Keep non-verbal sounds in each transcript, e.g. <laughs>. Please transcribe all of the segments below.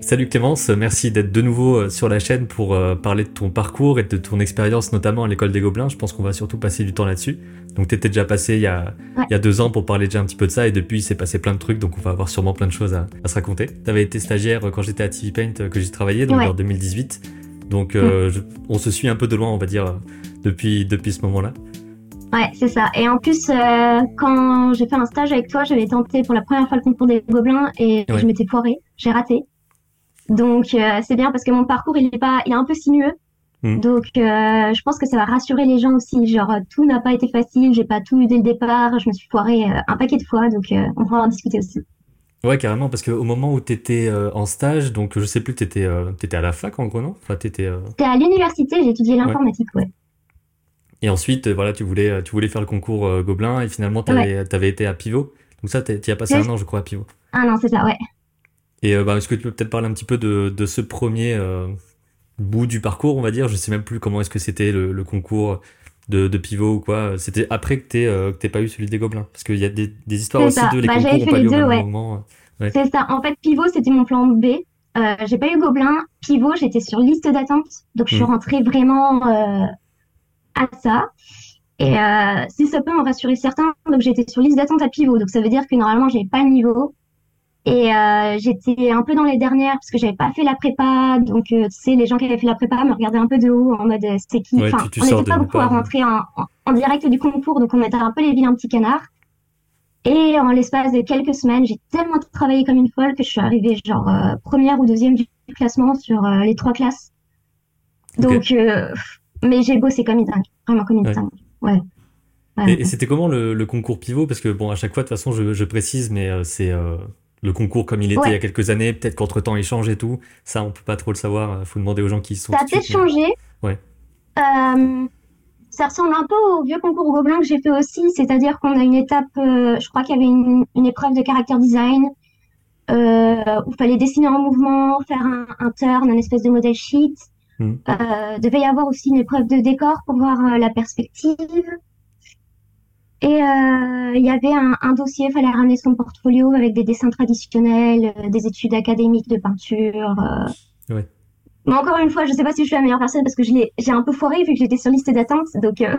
Salut Clémence, merci d'être de nouveau euh, sur la chaîne pour euh, parler de ton parcours et de ton expérience notamment à l'école des Gobelins. Je pense qu'on va surtout passer du temps là-dessus. Donc tu étais déjà passé il y, a, il y a deux ans pour parler déjà un petit peu de ça et depuis il s'est passé plein de trucs donc on va avoir sûrement plein de choses à, se raconter. Tu avais été stagiaire quand j'étais à TV Paint que j'ai travaillé donc en 2018. Donc euh, on se suit un peu de loin on va dire depuis, depuis ce moment-là. Ouais, c'est ça. Et en plus, quand j'ai fait un stage avec toi, j'avais tenté pour la première fois le concours des Gobelins et je m'étais foirée. J'ai raté. Donc euh, c'est bien parce que mon parcours il est pas, il est un peu sinueux. Hmm. Donc euh, je pense que ça va rassurer les gens aussi. Genre tout n'a pas été facile, j'ai pas tout eu dès le départ, je me suis foirée euh, un paquet de fois, donc on va en discuter aussi. Ouais, carrément, parce qu'au moment où tu étais en stage, donc je sais plus, tu étais, étais, à la fac en gros, non? Enfin, étais, à l'université, j'ai étudié l'informatique, ouais. Et ensuite, voilà, tu voulais, tu voulais faire le concours Gobelin et finalement, tu avais, été à Pivot. Donc ça, tu as passé un an, je crois, à Pivot. Un an, c'est ça, ouais. Et euh, bah, est-ce que tu peux peut-être parler un petit peu de, de ce premier euh, bout du parcours, on va dire? Je sais même plus comment est-ce que c'était le, le, concours de, de, pivot ou quoi. C'était après que tu euh, pas eu celui des gobelins, parce qu'il y a des, des histoires aussi de les bah, concours eu au même moment. C'est ça. En fait, pivot c'était mon plan B. Euh, j'ai pas eu gobelin. Pivot, j'étais sur liste d'attente, donc je suis hmm. rentrée vraiment à ça. Et si ça peut en rassurer certains, donc j'étais sur liste d'attente à pivot, donc ça veut dire que normalement j'ai pas le niveau. Et euh, j'étais un peu dans les dernières parce que j'avais pas fait la prépa. Donc, euh, tu sais, les gens qui avaient fait la prépa me regardaient un peu de haut en mode euh, c'est qui? Enfin, On n'était pas beaucoup à rentrer en, en, direct du concours, donc on était un peu les vilains petits canards. Et en l'espace de quelques semaines, j'ai tellement travaillé comme une folle que je suis arrivée genre euh, première ou deuxième du classement sur les trois classes. Donc, mais j'ai bossé comme une dingue, vraiment comme une dingue. Ouais. et, c'était comment le, le, concours pivot? Parce que bon, à chaque fois, de toute façon, je, je précise, mais c'est le concours comme il était il y a quelques années. Peut-être qu'entre temps il change et tout. Ça, on peut pas trop le savoir. Il faut demander aux gens qui sont. Ça a peut-être changé. Ouais. Euh, ça ressemble un peu au vieux concours Gobelin que j'ai fait aussi, c'est-à-dire qu'on a une étape, euh, je crois qu'il y avait une, une, épreuve de caractère design euh, où il fallait dessiner en mouvement, faire un, un turn, un espèce de modèle sheet. Hmm. Devait y avoir aussi une épreuve de décor pour voir la perspective. Et euh, il y avait un, un dossier, il fallait ramener son portfolio avec des dessins traditionnels, euh, des études académiques de peinture. Euh. Ouais. Mais encore une fois, je sais pas si je suis la meilleure personne parce que j'ai un peu foiré vu que j'étais sur liste d'attente. Donc. <laughs>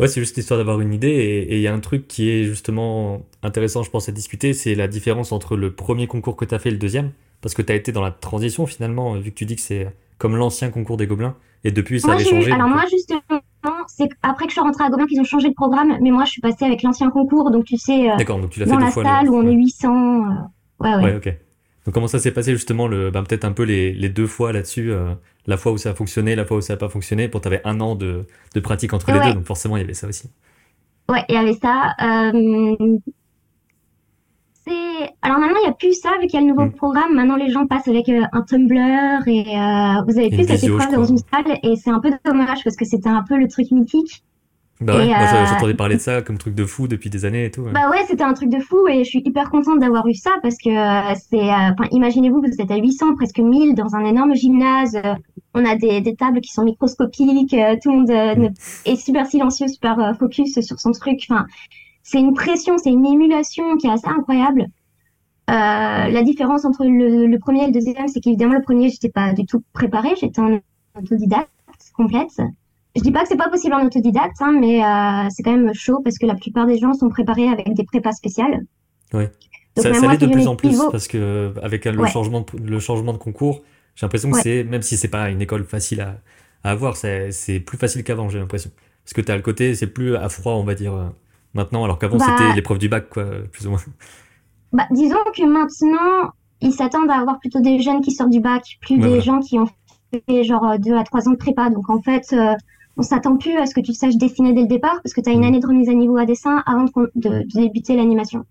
Ouais, c'est juste histoire d'avoir une idée. Et il y a un truc qui est justement intéressant, je pense, à discuter, c'est la différence entre le premier concours que tu as fait et le deuxième. Parce que tu as été dans la transition finalement, vu que tu dis que c'est comme l'ancien concours des Gobelins. Et depuis, ça avait changé. Alors, moi, justement, c'est après que je suis rentrée à Gobelin qu'ils ont changé le programme. Mais moi, je suis passée avec l'ancien concours. Donc, tu sais, euh, donc tu dans la salle où on est 800. Euh, ouais, ouais. Ouais, ok. Donc, comment ça s'est passé justement, le, ben, peut-être un peu les, les deux fois là-dessus euh, La fois où ça a fonctionné, la fois où ça n'a pas fonctionné. Pour tu avais un an de, de pratique entre les deux. Donc, forcément, il y avait ça aussi. Ouais, il y avait ça. Euh, alors maintenant il n'y a plus ça vu qu'il y a le nouveau mm. programme. Maintenant les gens passent avec euh, un Tumblr et euh, vous avez plus cette épreuve dans une salle et c'est un peu dommage parce que c'était un peu le truc mythique. Bah ouais, euh, j'entendais parler de ça comme truc de fou depuis des années et tout. Bah ouais, c'était un truc de fou et je suis hyper contente d'avoir eu ça parce que c'est, enfin imaginez-vous, vous êtes à 800, presque 1000 dans un énorme gymnase. on a des, des, tables qui sont microscopiques, tout le monde mm. est super silencieux, super focus sur son truc. Enfin, c'est une pression, c'est une émulation qui est assez incroyable. Euh, la différence entre le, premier et le deuxième, c'est qu'évidemment le premier, j'étais pas du tout préparée, j'étais en autodidacte complète. Je dis pas que c'est pas possible en autodidacte, hein, mais euh, c'est quand même chaud parce que la plupart des gens sont préparés avec des prépas spéciales. Oui. ça, ça l'est de plus en plus parce que avec le changement de, le changement de concours, j'ai l'impression que c'est même si c'est pas une école facile à, à avoir, c'est plus facile qu'avant, j'ai l'impression. Parce que tu as le côté, c'est plus à froid, on va dire, euh, maintenant, alors qu'avant, bah, c'était l'épreuve du bac, quoi, plus ou moins. Bah, disons que maintenant, ils s'attendent à avoir plutôt des jeunes qui sortent du bac, plus des gens qui ont fait genre deux à trois ans de prépa. Donc en fait, euh, on s'attend plus à ce que tu saches dessiner dès le départ, parce que tu as une mm. année de remise à niveau à dessin avant de, débuter l'animation.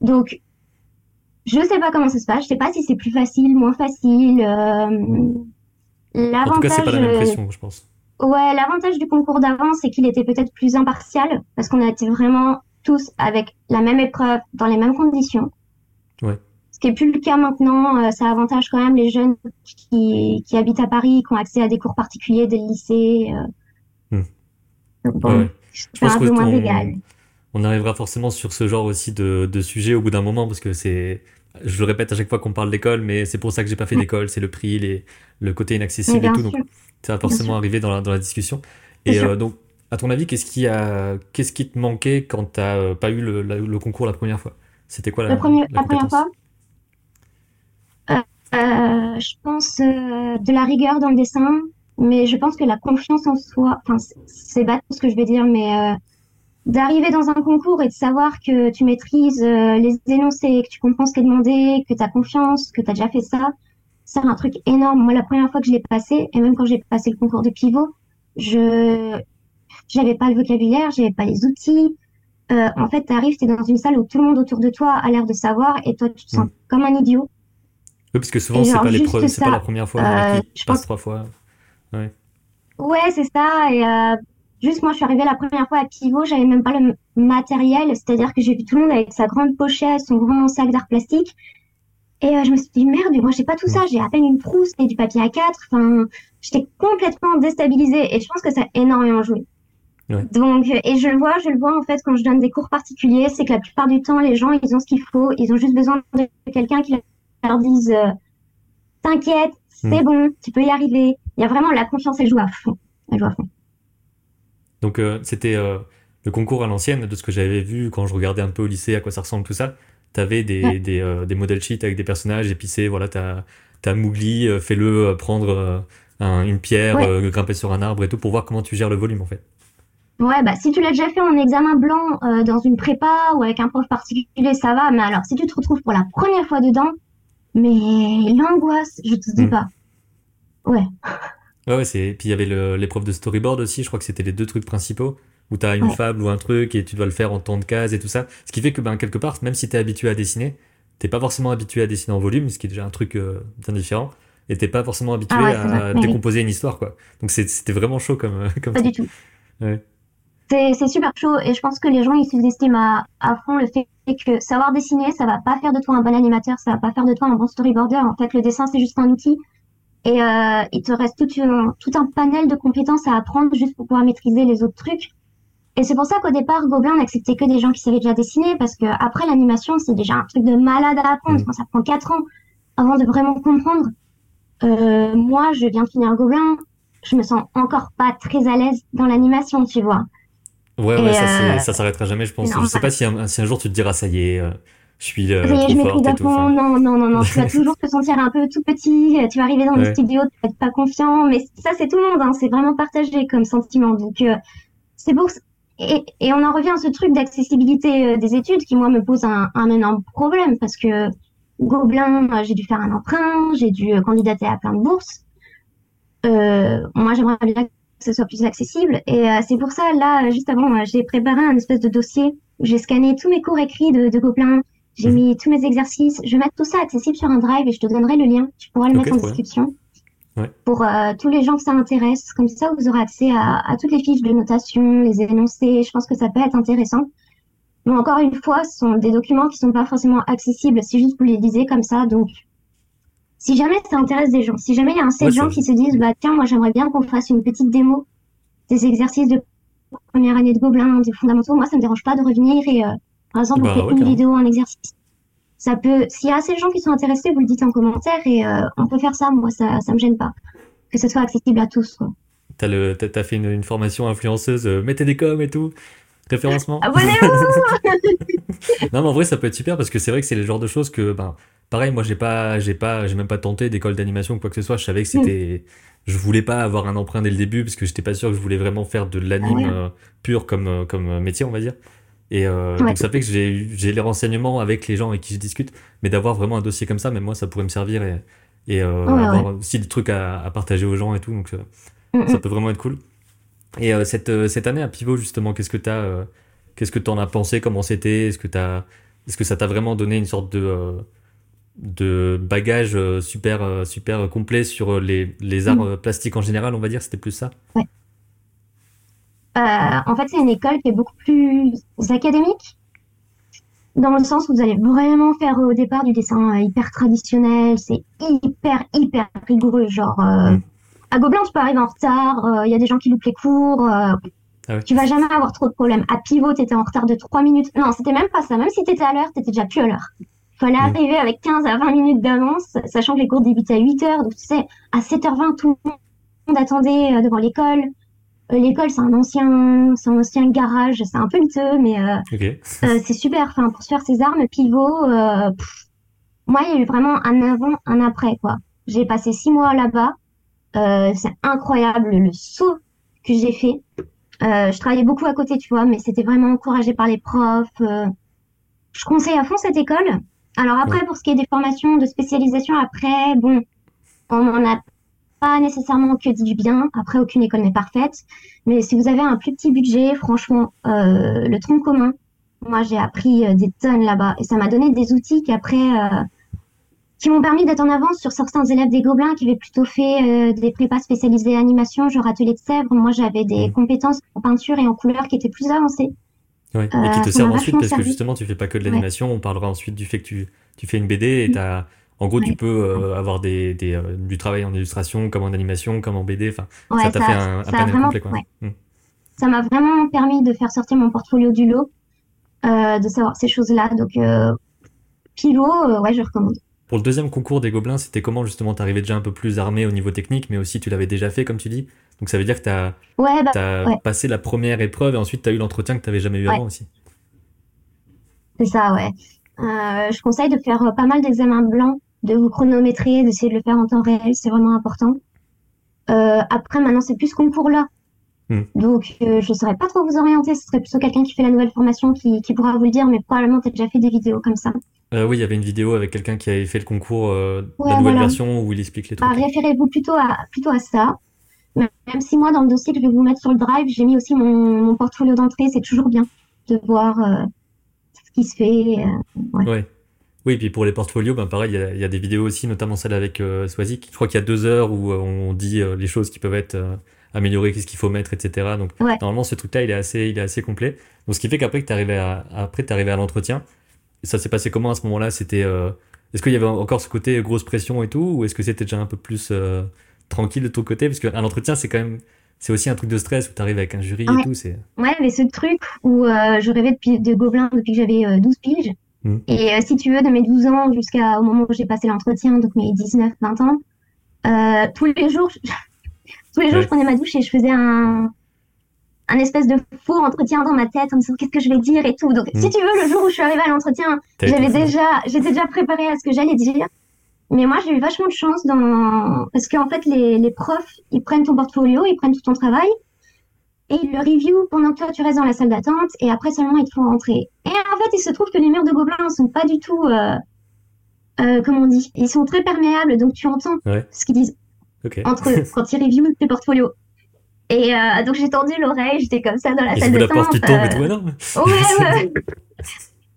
Donc, je sais pas comment ça se passe, je sais pas si c'est plus facile, moins facile. Euh, en tout cas, c'est pas la même pression, je pense. Ouais, l'avantage du concours d'avant, c'est qu'il était peut-être plus impartial, parce qu'on a été vraiment tous avec la même épreuve, dans les mêmes conditions. Ouais. Ce qui n'est plus le cas maintenant, euh, ça avantage quand même les jeunes qui, qui, habitent à Paris, qui ont accès à des cours particuliers dès le lycée. Euh. Hmm. bon, c'est un peu moins égal. On arrivera forcément sur ce genre aussi de, de sujet au bout d'un moment, parce que c'est je le répète à chaque fois qu'on parle d'école, mais c'est pour ça que j'ai pas fait d'école, c'est le prix, les, le côté inaccessible et tout. Donc, ça va forcément arriver dans la, dans la discussion. Et euh, donc, à ton avis, qu'est-ce qui, a, qu'est-ce qui te manquait quand tu n'as euh, pas eu le, le, concours la première fois? C'était quoi la, la, première, la première fois? Euh, Je pense de la rigueur dans le dessin, mais je pense que la confiance en soi, enfin, c'est bête ce que je vais dire, mais d'arriver dans un concours et de savoir que tu maîtrises les énoncés, que tu comprends ce qui est demandé, que tu as confiance, que tu as déjà fait ça, c'est un truc énorme. Moi, la première fois que je l'ai passé, et même quand j'ai passé le concours de pivot, je j'avais pas le vocabulaire, j'avais pas les outils. Euh, en fait, tu arrives, tu es dans une salle où tout le monde autour de toi a l'air de savoir et toi, tu te sens mm. comme un idiot. Oui, parce que souvent, c'est pas, pas la première fois euh, je passe trois fois. Ouais, ouais c'est ça. Et euh, juste, moi, je suis arrivée la première fois à Pivot, j'avais même pas le matériel, c'est-à-dire que j'ai vu tout le monde avec sa grande pochette, son grand sac d'art plastique. Et euh, je me suis dit, merde, mais moi, j'ai pas tout ça, j'ai à peine une trousse et du papier A4. Enfin, j'étais complètement déstabilisée et je pense que ça a énormément joué. Donc, et je le vois, je le vois en fait quand je donne des cours particuliers, c'est que la plupart du temps, les gens, ils ont ce qu'il faut, ils ont juste besoin de quelqu'un qui leur dise, euh, t'inquiète, c'est hmm. bon, tu peux y arriver. Il y a vraiment la confiance, elle joue à fond. Elle joue à fond. Donc, euh, c'était le concours à l'ancienne de ce que j'avais vu quand je regardais un peu au lycée à quoi ça ressemble tout ça t'avais des, des, euh, des modèles sheets avec des personnages épicés, voilà, t'as as euh, fais-le euh, prendre une pierre, grimper sur un arbre et tout pour voir comment tu gères le volume en fait. Ouais, bah si tu l'as déjà fait en examen blanc dans une prépa ou avec un prof particulier, ça va, mais alors si tu te retrouves pour la première fois dedans, mais l'angoisse, je te dis hmm. pas. Ouais. Ouais, ouais, c'est. Puis il y avait l'épreuve de storyboard aussi, je crois que c'était les deux trucs principaux où tu as une fable ou un truc et tu dois le faire en temps de case et tout ça. Ce qui fait que ben, quelque part, même si tu es habitué à dessiner, t'es pas forcément habitué à dessiner en volume, ce qui est déjà un truc euh, bien différent, et t'es pas forcément habitué ah à décomposer une histoire. quoi. Donc c'était vraiment chaud comme, euh, comme Pas du tout. C'est super chaud et je pense que les gens ils sous-estiment à, à, fond le fait que savoir dessiner ça va pas faire de toi un bon animateur, ça va pas faire de toi un bon storyboarder. En fait, le dessin c'est juste un outil et euh, il te reste tout, tout un panel de compétences à apprendre juste pour pouvoir maîtriser les autres trucs. Et c'est pour ça qu'au départ, Gobelin n'acceptait que des gens qui savaient déjà dessiner, parce que après l'animation, c'est déjà un truc de malade à apprendre. Quand ça prend quatre ans avant de vraiment comprendre. Euh, moi, je viens de finir Gobelin, je me sens encore pas très à l'aise dans l'animation, tu vois. Ouais, ouais, ça, euh, ça s'arrêtera jamais, je pense. Je sais pas si un, si un, jour tu te diras, ça y est, euh, je suis euh, trop je forte et tout. Non, non, non, non, tu vas <laughs> toujours te sentir un peu tout petit, tu vas arriver dans le studio, tu vas être pas confiant, mais ça, c'est tout le monde, hein, c'est vraiment partagé comme sentiment. Donc, c'est pour et, et, on en revient à ce truc d'accessibilité euh, des études qui, moi, me pose un, un énorme problème parce que Gobelin, euh, j'ai dû faire un emprunt, j'ai dû euh, candidater à plein de bourses. Euh, moi, j'aimerais bien que ce soit plus accessible. Et c'est pour ça, là, juste avant, j'ai préparé un espèce de dossier où j'ai scanné tous mes cours écrits de, de Gobelin, j'ai mis tous mes exercices. Je vais mettre tout ça accessible sur un drive et je te donnerai le lien. Tu pourras le mettre en description. Pour euh, tous les gens que ça intéresse, comme ça vous aurez accès à, à, toutes les fiches de notation, les énoncés. Je pense que ça peut être intéressant. Mais encore une fois, ce sont des documents qui sont pas forcément accessibles si juste vous les lisez comme ça. Donc, si jamais ça intéresse des gens, si jamais il y a un set de gens qui se disent, bah tiens, moi j'aimerais bien qu'on fasse une petite démo des exercices de première année de Gobelin, des fondamentaux, moi ça me dérange pas de revenir et, euh, par exemple, on bah une vidéo, un exercice ça peut, s'il y a assez de gens qui sont intéressés, vous le dites en commentaire et euh, on peut faire ça. Moi, ça, ça me gêne pas. Que ce soit accessible à tous. T'as le, t'as fait une, formation influenceuse, euh, mettez des coms et tout, référencement. Abonnez-vous. <laughs> non, mais en vrai, ça peut être super parce que c'est vrai que c'est le genre de choses que, ben, pareil, moi, j'ai pas, j'ai pas, j'ai même pas tenté d'école d'animation ou quoi que ce soit. Je savais que c'était, je voulais pas avoir un emprunt dès le début parce que j'étais pas sûr que je voulais vraiment faire de l'anime euh, pur comme, comme métier, on va dire. Et euh, donc ça fait que j'ai les renseignements avec les gens avec qui je discute, mais d'avoir vraiment un dossier comme ça, même moi, ça pourrait me servir et, et euh, avoir aussi des trucs à, à, partager aux gens et tout, donc euh, mm, mm. ça peut vraiment être cool. Et euh, cette, cette année à Pivot, justement, qu'est-ce que tu as, qu'est-ce que en as pensé, comment c'était, est-ce que, as, est-ce que ça t'a vraiment donné une sorte de, de bagage super, super complet sur les, les arts mm. plastiques en général, on va dire, c'était plus ça? Ouais. En fait, c'est une école qui est beaucoup plus académique, dans le sens où vous allez vraiment faire au départ du dessin euh, hyper traditionnel, c'est hyper, hyper rigoureux. Genre, euh, mm. à Gobelin, tu peux arriver en retard, il y a des gens qui loupent les cours. Ah tu vas jamais avoir trop de problèmes. À Pivot, tu étais en retard de 3 minutes. Non, c'était même pas ça. Même si tu étais à l'heure, tu étais déjà plus à l'heure. Fallait arriver avec 15 à 20 minutes d'avance, sachant que les cours débutaient à 8 heures. Donc, tu sais, à 7h20, tout le monde attendait devant l'école. L'école, c'est un ancien, c'est un ancien garage. C'est un peu miteux, mais c'est super. Enfin, pour se faire ses armes, pivot, moi, il y a eu vraiment un avant, un après, quoi. J'ai passé six mois là-bas. Euh, c'est incroyable le saut que j'ai fait. Euh, je travaillais beaucoup à côté, tu vois, mais c'était vraiment encouragé par les profs. Euh. je conseille à fond cette école. Alors après, pour ce qui est des formations de spécialisation, après, bon, on n'en a pas nécessairement que dit du bien. Après, aucune école n'est parfaite. Mais si vous avez un plus petit budget, franchement, le tronc commun, moi, j'ai appris des tonnes là-bas. Et ça m'a donné des outils qu'après, qui m'ont permis d'être en avance sur certains élèves des Gobelins qui avaient plutôt fait euh, des prépas spécialisés animation, genre atelier de Sèvres. Moi, j'avais des mmh. compétences en peinture et en couleur qui étaient plus avancées. Ouais. et qui euh, te servent ensuite parce que justement, tu fais pas que de l'animation. On parlera ensuite du fait que tu, tu fais une BD et mmh. as, en gros, tu peux euh, avoir des, des du travail en illustration, comme en animation, comme en BD. Enfin, ça t'a fait un, un panel complet. Quoi. Mmh. Ça m'a vraiment permis de faire sortir mon portfolio du lot, de savoir ces choses-là. Donc, Pilo, ouais, je recommande. Pour le deuxième concours des Gobelins, c'était comment justement T'arrivais déjà un peu plus armé au niveau technique, mais aussi tu l'avais déjà fait, comme tu dis. Donc ça veut dire que tu as, bah, passé la première épreuve et ensuite tu as eu l'entretien que tu n'avais jamais eu avant aussi. C'est ça, ouais. Euh, je conseille de faire euh, pas mal d'examens blancs, de vous chronométrer, d'essayer de le faire en temps réel, c'est vraiment important. Euh, après, maintenant, c'est plus ce concours-là. Hmm. Donc, je ne saurais pas trop vous orienter. Ce serait plutôt quelqu'un qui fait la nouvelle formation qui, qui pourra vous le dire, mais probablement tu as déjà fait des vidéos comme ça. Euh, oui, il y avait une vidéo avec quelqu'un qui avait fait le concours, euh, la nouvelle version où il explique les trucs. Bah, référez-vous plutôt à, plutôt à ça. Même si moi, dans le dossier que je vais vous mettre sur le drive, j'ai mis aussi mon, mon portfolio d'entrée. C'est toujours bien de voir qui se fait. ouais. Oui, et puis pour les portfolios, ben pareil, il y, a des vidéos aussi, notamment celle avec Swazik. Je crois qu'il y a deux heures où on dit les choses qui peuvent être améliorées, qu'est-ce qu'il faut mettre, etc. Donc normalement, ce truc-là, il est assez, il est assez complet. Donc ce qui fait qu'après tu arrivé à, après, arrivé à l'entretien, ça s'est passé comment à ce moment-là? C'était euh, est-ce qu'il y avait encore ce côté grosse pression et tout, ou est-ce que c'était déjà un peu plus euh, tranquille de ton côté? Parce qu'un entretien, c'est quand même c'est aussi un truc de stress où tu arrives avec un jury et tout. C'est... Ouais, mais ce truc où euh, je rêvais de, de Gobelin depuis que j'avais 12 piges. Hmm. Et si tu veux, de mes 12 ans jusqu'au moment où j'ai passé l'entretien, donc mes 19, 20 ans, tous les jours, tous les jours, je <laughs> prenais ma douche et je faisais un, un espèce de faux entretien dans ma tête en me disant qu'est-ce que je vais dire et tout. Donc, si mm. tu veux, le jour où je suis arrivée à l'entretien, j'avais déjà, j'étais déjà préparée à ce que j'allais dire. Mais moi, j'ai eu vachement de chance dans, parce qu'en fait, les, les profs, ils prennent ton portfolio, ils prennent tout ton travail et ils le review pendant que toi, tu restes dans la salle d'attente et après seulement, ils te font rentrer. Et en fait, il se trouve que les murs de Gobelin sont pas du tout, euh, euh, comment on dit, ils sont très perméables, donc tu entends ce qu'ils disent. Entre quand ils reviewent tes portfolios. Et euh, donc j'ai tendu l'oreille, j'étais comme ça dans la salle de la porte qui tombe et tout, ouais, ouais.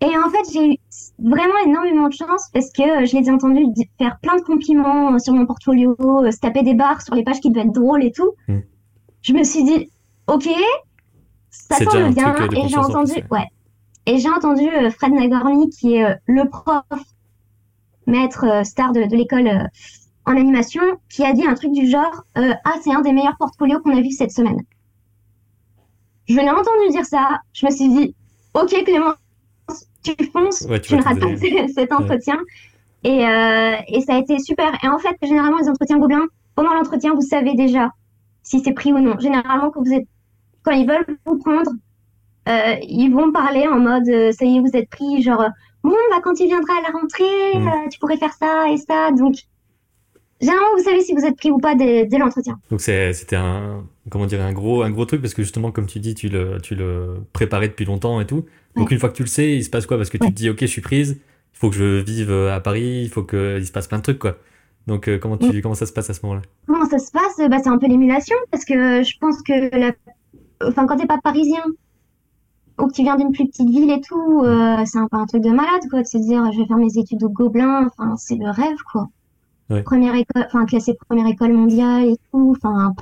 <laughs> et en fait, j'ai eu vraiment énormément de chance parce que je les ai entendus faire plein de compliments sur mon portfolio, euh, se taper des barres sur les pages qui devaient être drôles et tout. Hmm. Je me suis dit, ok, ça semble bien. Euh, et j'ai entendu, ouais. Et j'ai entendu Fred Nagorny, qui est le prof, maître star de, de l'école en animation qui a dit un truc du genre euh, Ah, c'est un des meilleurs portfolios qu'on a vu cette semaine. Je l'ai entendu dire ça. Je me suis dit Ok, Clément, tu fonces, tu, ne rates pas cet entretien. Et, euh, et, ça a été super. Et en fait, généralement, les entretiens gobelins, pendant l'entretien, vous savez déjà si c'est pris ou non. Généralement, quand, vous êtes, quand ils veulent vous prendre, euh, ils vont parler en mode Ça y est, vous êtes pris. Genre, bon, bah, quand il viendra à la rentrée, mm. tu pourrais faire ça et ça. Donc, Généralement, vous savez si vous êtes pris ou pas dès, l'entretien. Donc c'était un comment dire un gros un gros truc parce que justement comme tu dis tu le tu le préparais depuis longtemps et tout. Donc une fois que tu le sais, il se passe quoi? Parce que tu te dis ok je suis prise, il faut que je vive euh, à Paris, il faut qu'il se passe plein de trucs quoi. Donc euh, comment tu comment ça se passe à ce moment-là? Comment ça se passe? Bah, c'est un peu l'émulation parce que je pense que la... enfin quand t'es pas parisien ou que tu viens d'une plus petite ville et tout, euh, c'est un peu un truc de malade quoi de se dire je vais faire mes études au Gobelin, enfin c'est le rêve quoi. Première école, enfin classée première école mondiale et tout. Enfin,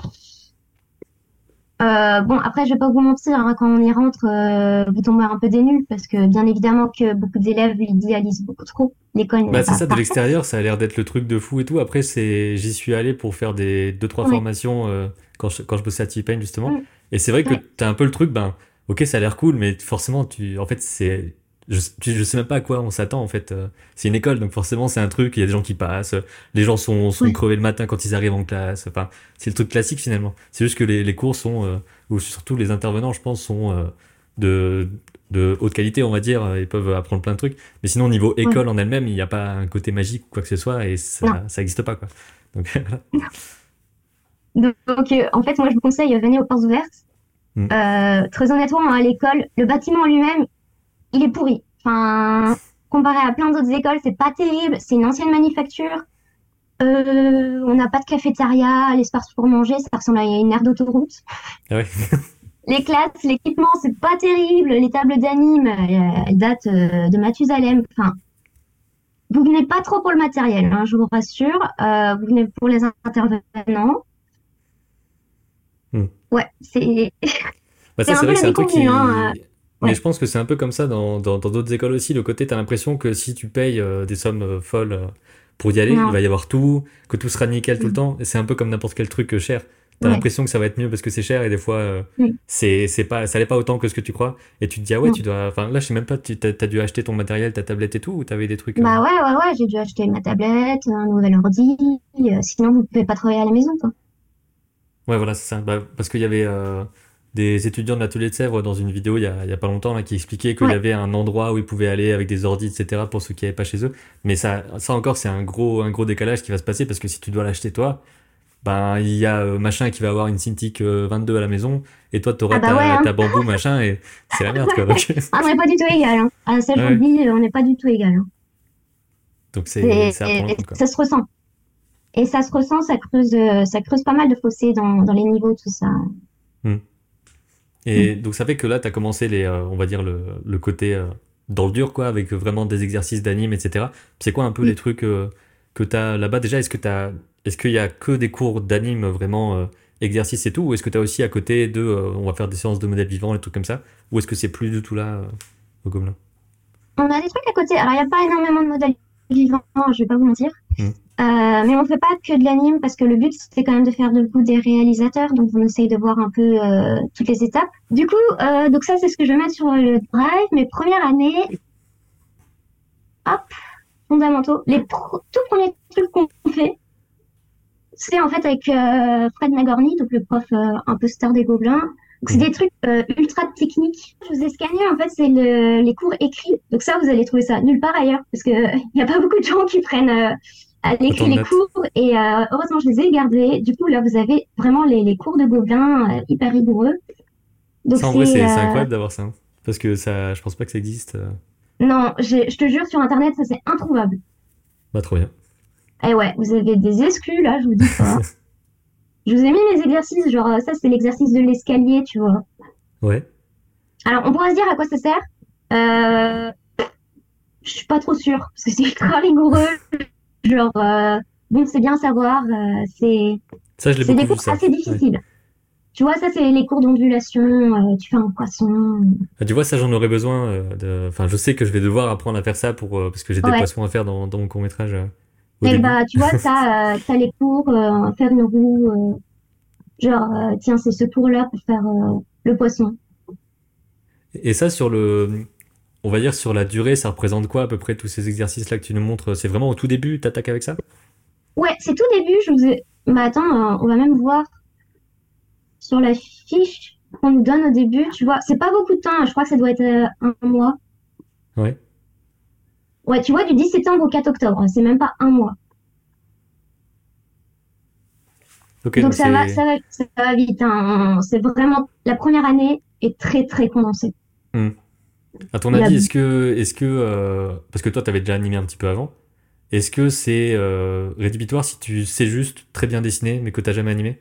euh, bon, après, je vais pas vous mentir, hein, quand on y rentre, euh, vous tombez un peu des nuls parce que bien évidemment que beaucoup d'élèves l'idéalisent beaucoup trop. L'école. Bah, c'est ça, de l'extérieur, ça a l'air d'être le truc de fou et tout. Après, c'est, j'y suis allé pour faire des deux trois formations euh, quand je quand je bossais à T-Pain justement. Mm. Et c'est vrai que tu as un peu le truc, ben, ok, ça a l'air cool, mais forcément, tu, en fait, c'est je, je sais même pas à quoi on s'attend en fait. Euh, c'est une école, donc forcément c'est un truc. Il y a des gens qui passent, les gens sont, sont crevés le matin quand ils arrivent en classe. Enfin, c'est le truc classique finalement. C'est juste que les, les cours sont, euh, ou surtout les intervenants, je pense, sont euh, de, de haute qualité, on va dire. Ils peuvent apprendre plein de trucs. Mais sinon, au niveau école en elle-même, il n'y a pas un côté magique ou quoi que ce soit, et ça, ça n'existe pas quoi. Donc, <laughs> donc en fait, moi je vous conseille, venez aux portes ouvertes. Mm. très honnêtement, à l'école, le bâtiment en lui-même, il est pourri. Enfin, comparé à plein d'autres écoles, c'est pas terrible. C'est une ancienne manufacture. Euh, on n'a pas de cafétéria, l'espace pour manger, ça ressemble à une aire d'autoroute. Ah <laughs> les classes, l'équipement, c'est pas terrible. Les tables d'anime, elles, datent euh, de Mathusalem. Enfin, vous venez pas trop pour le matériel, hein, je vous rassure. Euh, vous venez pour les intervenants. Hmm. Ouais, c'est. Bah c'est c'est un truc qui. Hein, mais je pense que c'est un peu comme ça dans d'autres dans, écoles aussi. Le côté, tu as l'impression que si tu payes euh, des sommes euh, folles euh, pour y aller, il va y avoir tout, que tout sera nickel tout le mm. temps. C'est un peu comme n'importe quel truc cher. T'as as l'impression que ça va être mieux parce que c'est cher et des fois, c'est pas, ça n'est pas autant que ce que tu crois. Et tu te dis, ah ouais, tu dois. Enfin, là, je sais même pas, tu as, dû acheter ton matériel, ta tablette et tout, ou t'avais des trucs. Bah ouais, ouais, ouais, j'ai dû acheter ma tablette, un nouvel ordi. sinon, vous pouvez pas travailler à la maison, quoi. Ouais, voilà, c'est ça. Bah, parce qu'il y avait des étudiants de l'atelier de Sèvres dans une vidéo il y a, il y a pas longtemps là, qui expliquaient qu'il y avait un endroit où ils pouvaient aller avec des ordis, etc. pour ceux qui n'avaient pas chez eux. Mais ça, ça encore, c'est un gros, un gros décalage qui va se passer parce que si tu dois l'acheter toi, ben, il y a euh, machin qui va avoir une Cintiq 22 euh, à la maison et toi, tu auras ah bah ta, hein. ta, bambou machin et c'est la merde. Quoi, <laughs> ah, on n'est pas du tout égal. Hein. Ah, ça, je vous dis, on n'est pas du tout égal. Hein. Donc, c'est ça se ressent. Et ça se ressent, ça creuse, euh, ça creuse pas mal de fossés dans, dans les niveaux, tout ça. Hmm. Et mm. donc ça fait que là, tu as commencé les, euh, on va dire le, le côté euh, dans le dur, quoi, avec vraiment des exercices d'anime, etc. C'est quoi un peu les trucs euh, que tu as là-bas? Déjà Est-ce que tu est-ce qu'il y a que des cours d'anime vraiment exercices et tout, ou est-ce que tu as aussi à côté de, on va faire des séances de modèles vivants et trucs comme ça, ou est-ce que c'est plus du tout là au Gobelin? On a des trucs à côté. Alors il n'y a pas énormément de modèles vivants, je vais pas vous mentir. Mm. Euh, mais on ne fait pas que de l'anime parce que le but c'est quand même de faire de vous des réalisateurs, donc on essaye de voir un peu euh, toutes les étapes. Du coup, euh, donc ça c'est ce que je vais mettre sur le drive. Mes premières années, hop, fondamentaux. Les tout premiers trucs qu'on fait, c'est en fait avec Fred Nagorny, donc le prof un peu star des Gobelins. C'est des trucs ultra techniques. Je vous ai scanné, en fait, c'est le, les cours écrits. Donc ça, vous allez trouver ça nulle part ailleurs, parce qu'il <laughs> n'y a pas beaucoup de gens qui prennent elle écrit les cours et euh, heureusement je les ai gardés. Du coup là vous avez vraiment les, cours de Gobelin euh, hyper rigoureux. Donc ça, en vrai c'est euh, incroyable d'avoir ça hein. parce que ça je pense pas que ça existe. Non, je te jure sur internet ça c'est introuvable. Bah trop bien. Eh ouais, vous avez des exclus là, je vous dis pas. <laughs> je vous ai mis mes exercices, genre ça c'est l'exercice de l'escalier, tu vois. Ouais. Alors on pourrait se dire à quoi ça sert. Euh, je suis pas trop sûre parce que c'est ultra rigoureux. Genre, euh, bon, c'est bien à savoir, euh, c'est des cours assez difficiles. Tu vois, ça, c'est les cours d'ondulation, euh, tu fais un poisson. Ah, tu vois, ça, j'en aurais besoin. de... Enfin, je sais que je vais devoir apprendre à faire ça pour... parce que j'ai des poissons à faire dans, mon court-métrage. Et eh bah, tu vois, ça, <laughs> t'as les cours, faire une roue, genre, tiens, c'est ce cours-là pour faire le poisson. Et ça, sur le on va dire sur la durée, ça représente quoi à peu près tous ces exercices-là que tu nous montres? C'est vraiment au tout début, tu attaques avec ça? Ouais, c'est tout début. Je vous ai... Bah attends, euh, on va même voir sur la fiche qu'on nous donne au début. Tu vois, c'est pas beaucoup de temps. Je crois que ça doit être euh, un mois. Ouais. Ouais, tu vois, du 10 septembre au 4 octobre. C'est même pas un mois. donc, ça, va, ça, va, vite. Hein. C'est vraiment la première année est très très condensée. Hmm. À ton avis, est-ce que, est-ce que euh, parce que toi, tu avais déjà animé un petit peu avant, est-ce que c'est euh, rédhibitoire si tu sais juste très bien dessiner, mais que tu n'as jamais animé?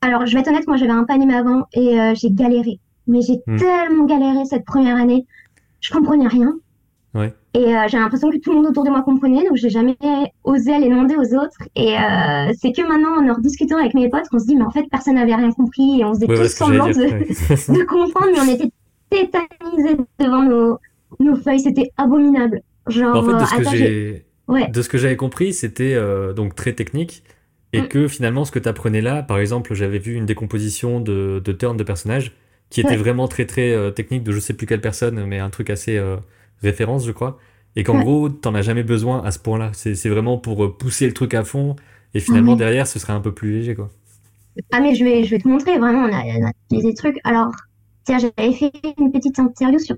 Alors, je vais être honnête, moi, j'avais un peu animé avant et euh, j'ai galéré. Mais j'ai hmm. tellement galéré cette première année, je comprenais rien. Ouais. Et j'ai l'impression que tout le monde autour de moi comprenait, donc j'ai jamais osé aller demander aux autres. Et c'est que maintenant, en en rediscutant avec mes potes, qu'on se dit, mais en fait, personne n'avait rien compris et on se faisait tous semblant de, <laughs> de, comprendre, mais on était tétanisé devant nos, nos feuilles, c'était abominable. Genre, en fait, de ce que j'ai, de ce que j'avais compris, c'était euh, donc très technique et mm. que finalement, ce que tu apprenais là, par exemple, j'avais vu une décomposition de, de turns de personnages. qui était vraiment très très technique de je sais plus quelle personne, mais un truc assez référence, je crois. Et qu'en gros, t'en as jamais besoin à ce point-là. C'est vraiment pour pousser le truc à fond. Et finalement, derrière, ce serait un peu plus léger, quoi. Ah, mais je vais, je vais te montrer, vraiment, on a, des trucs. Alors, tiens, j'avais fait une petite interview sur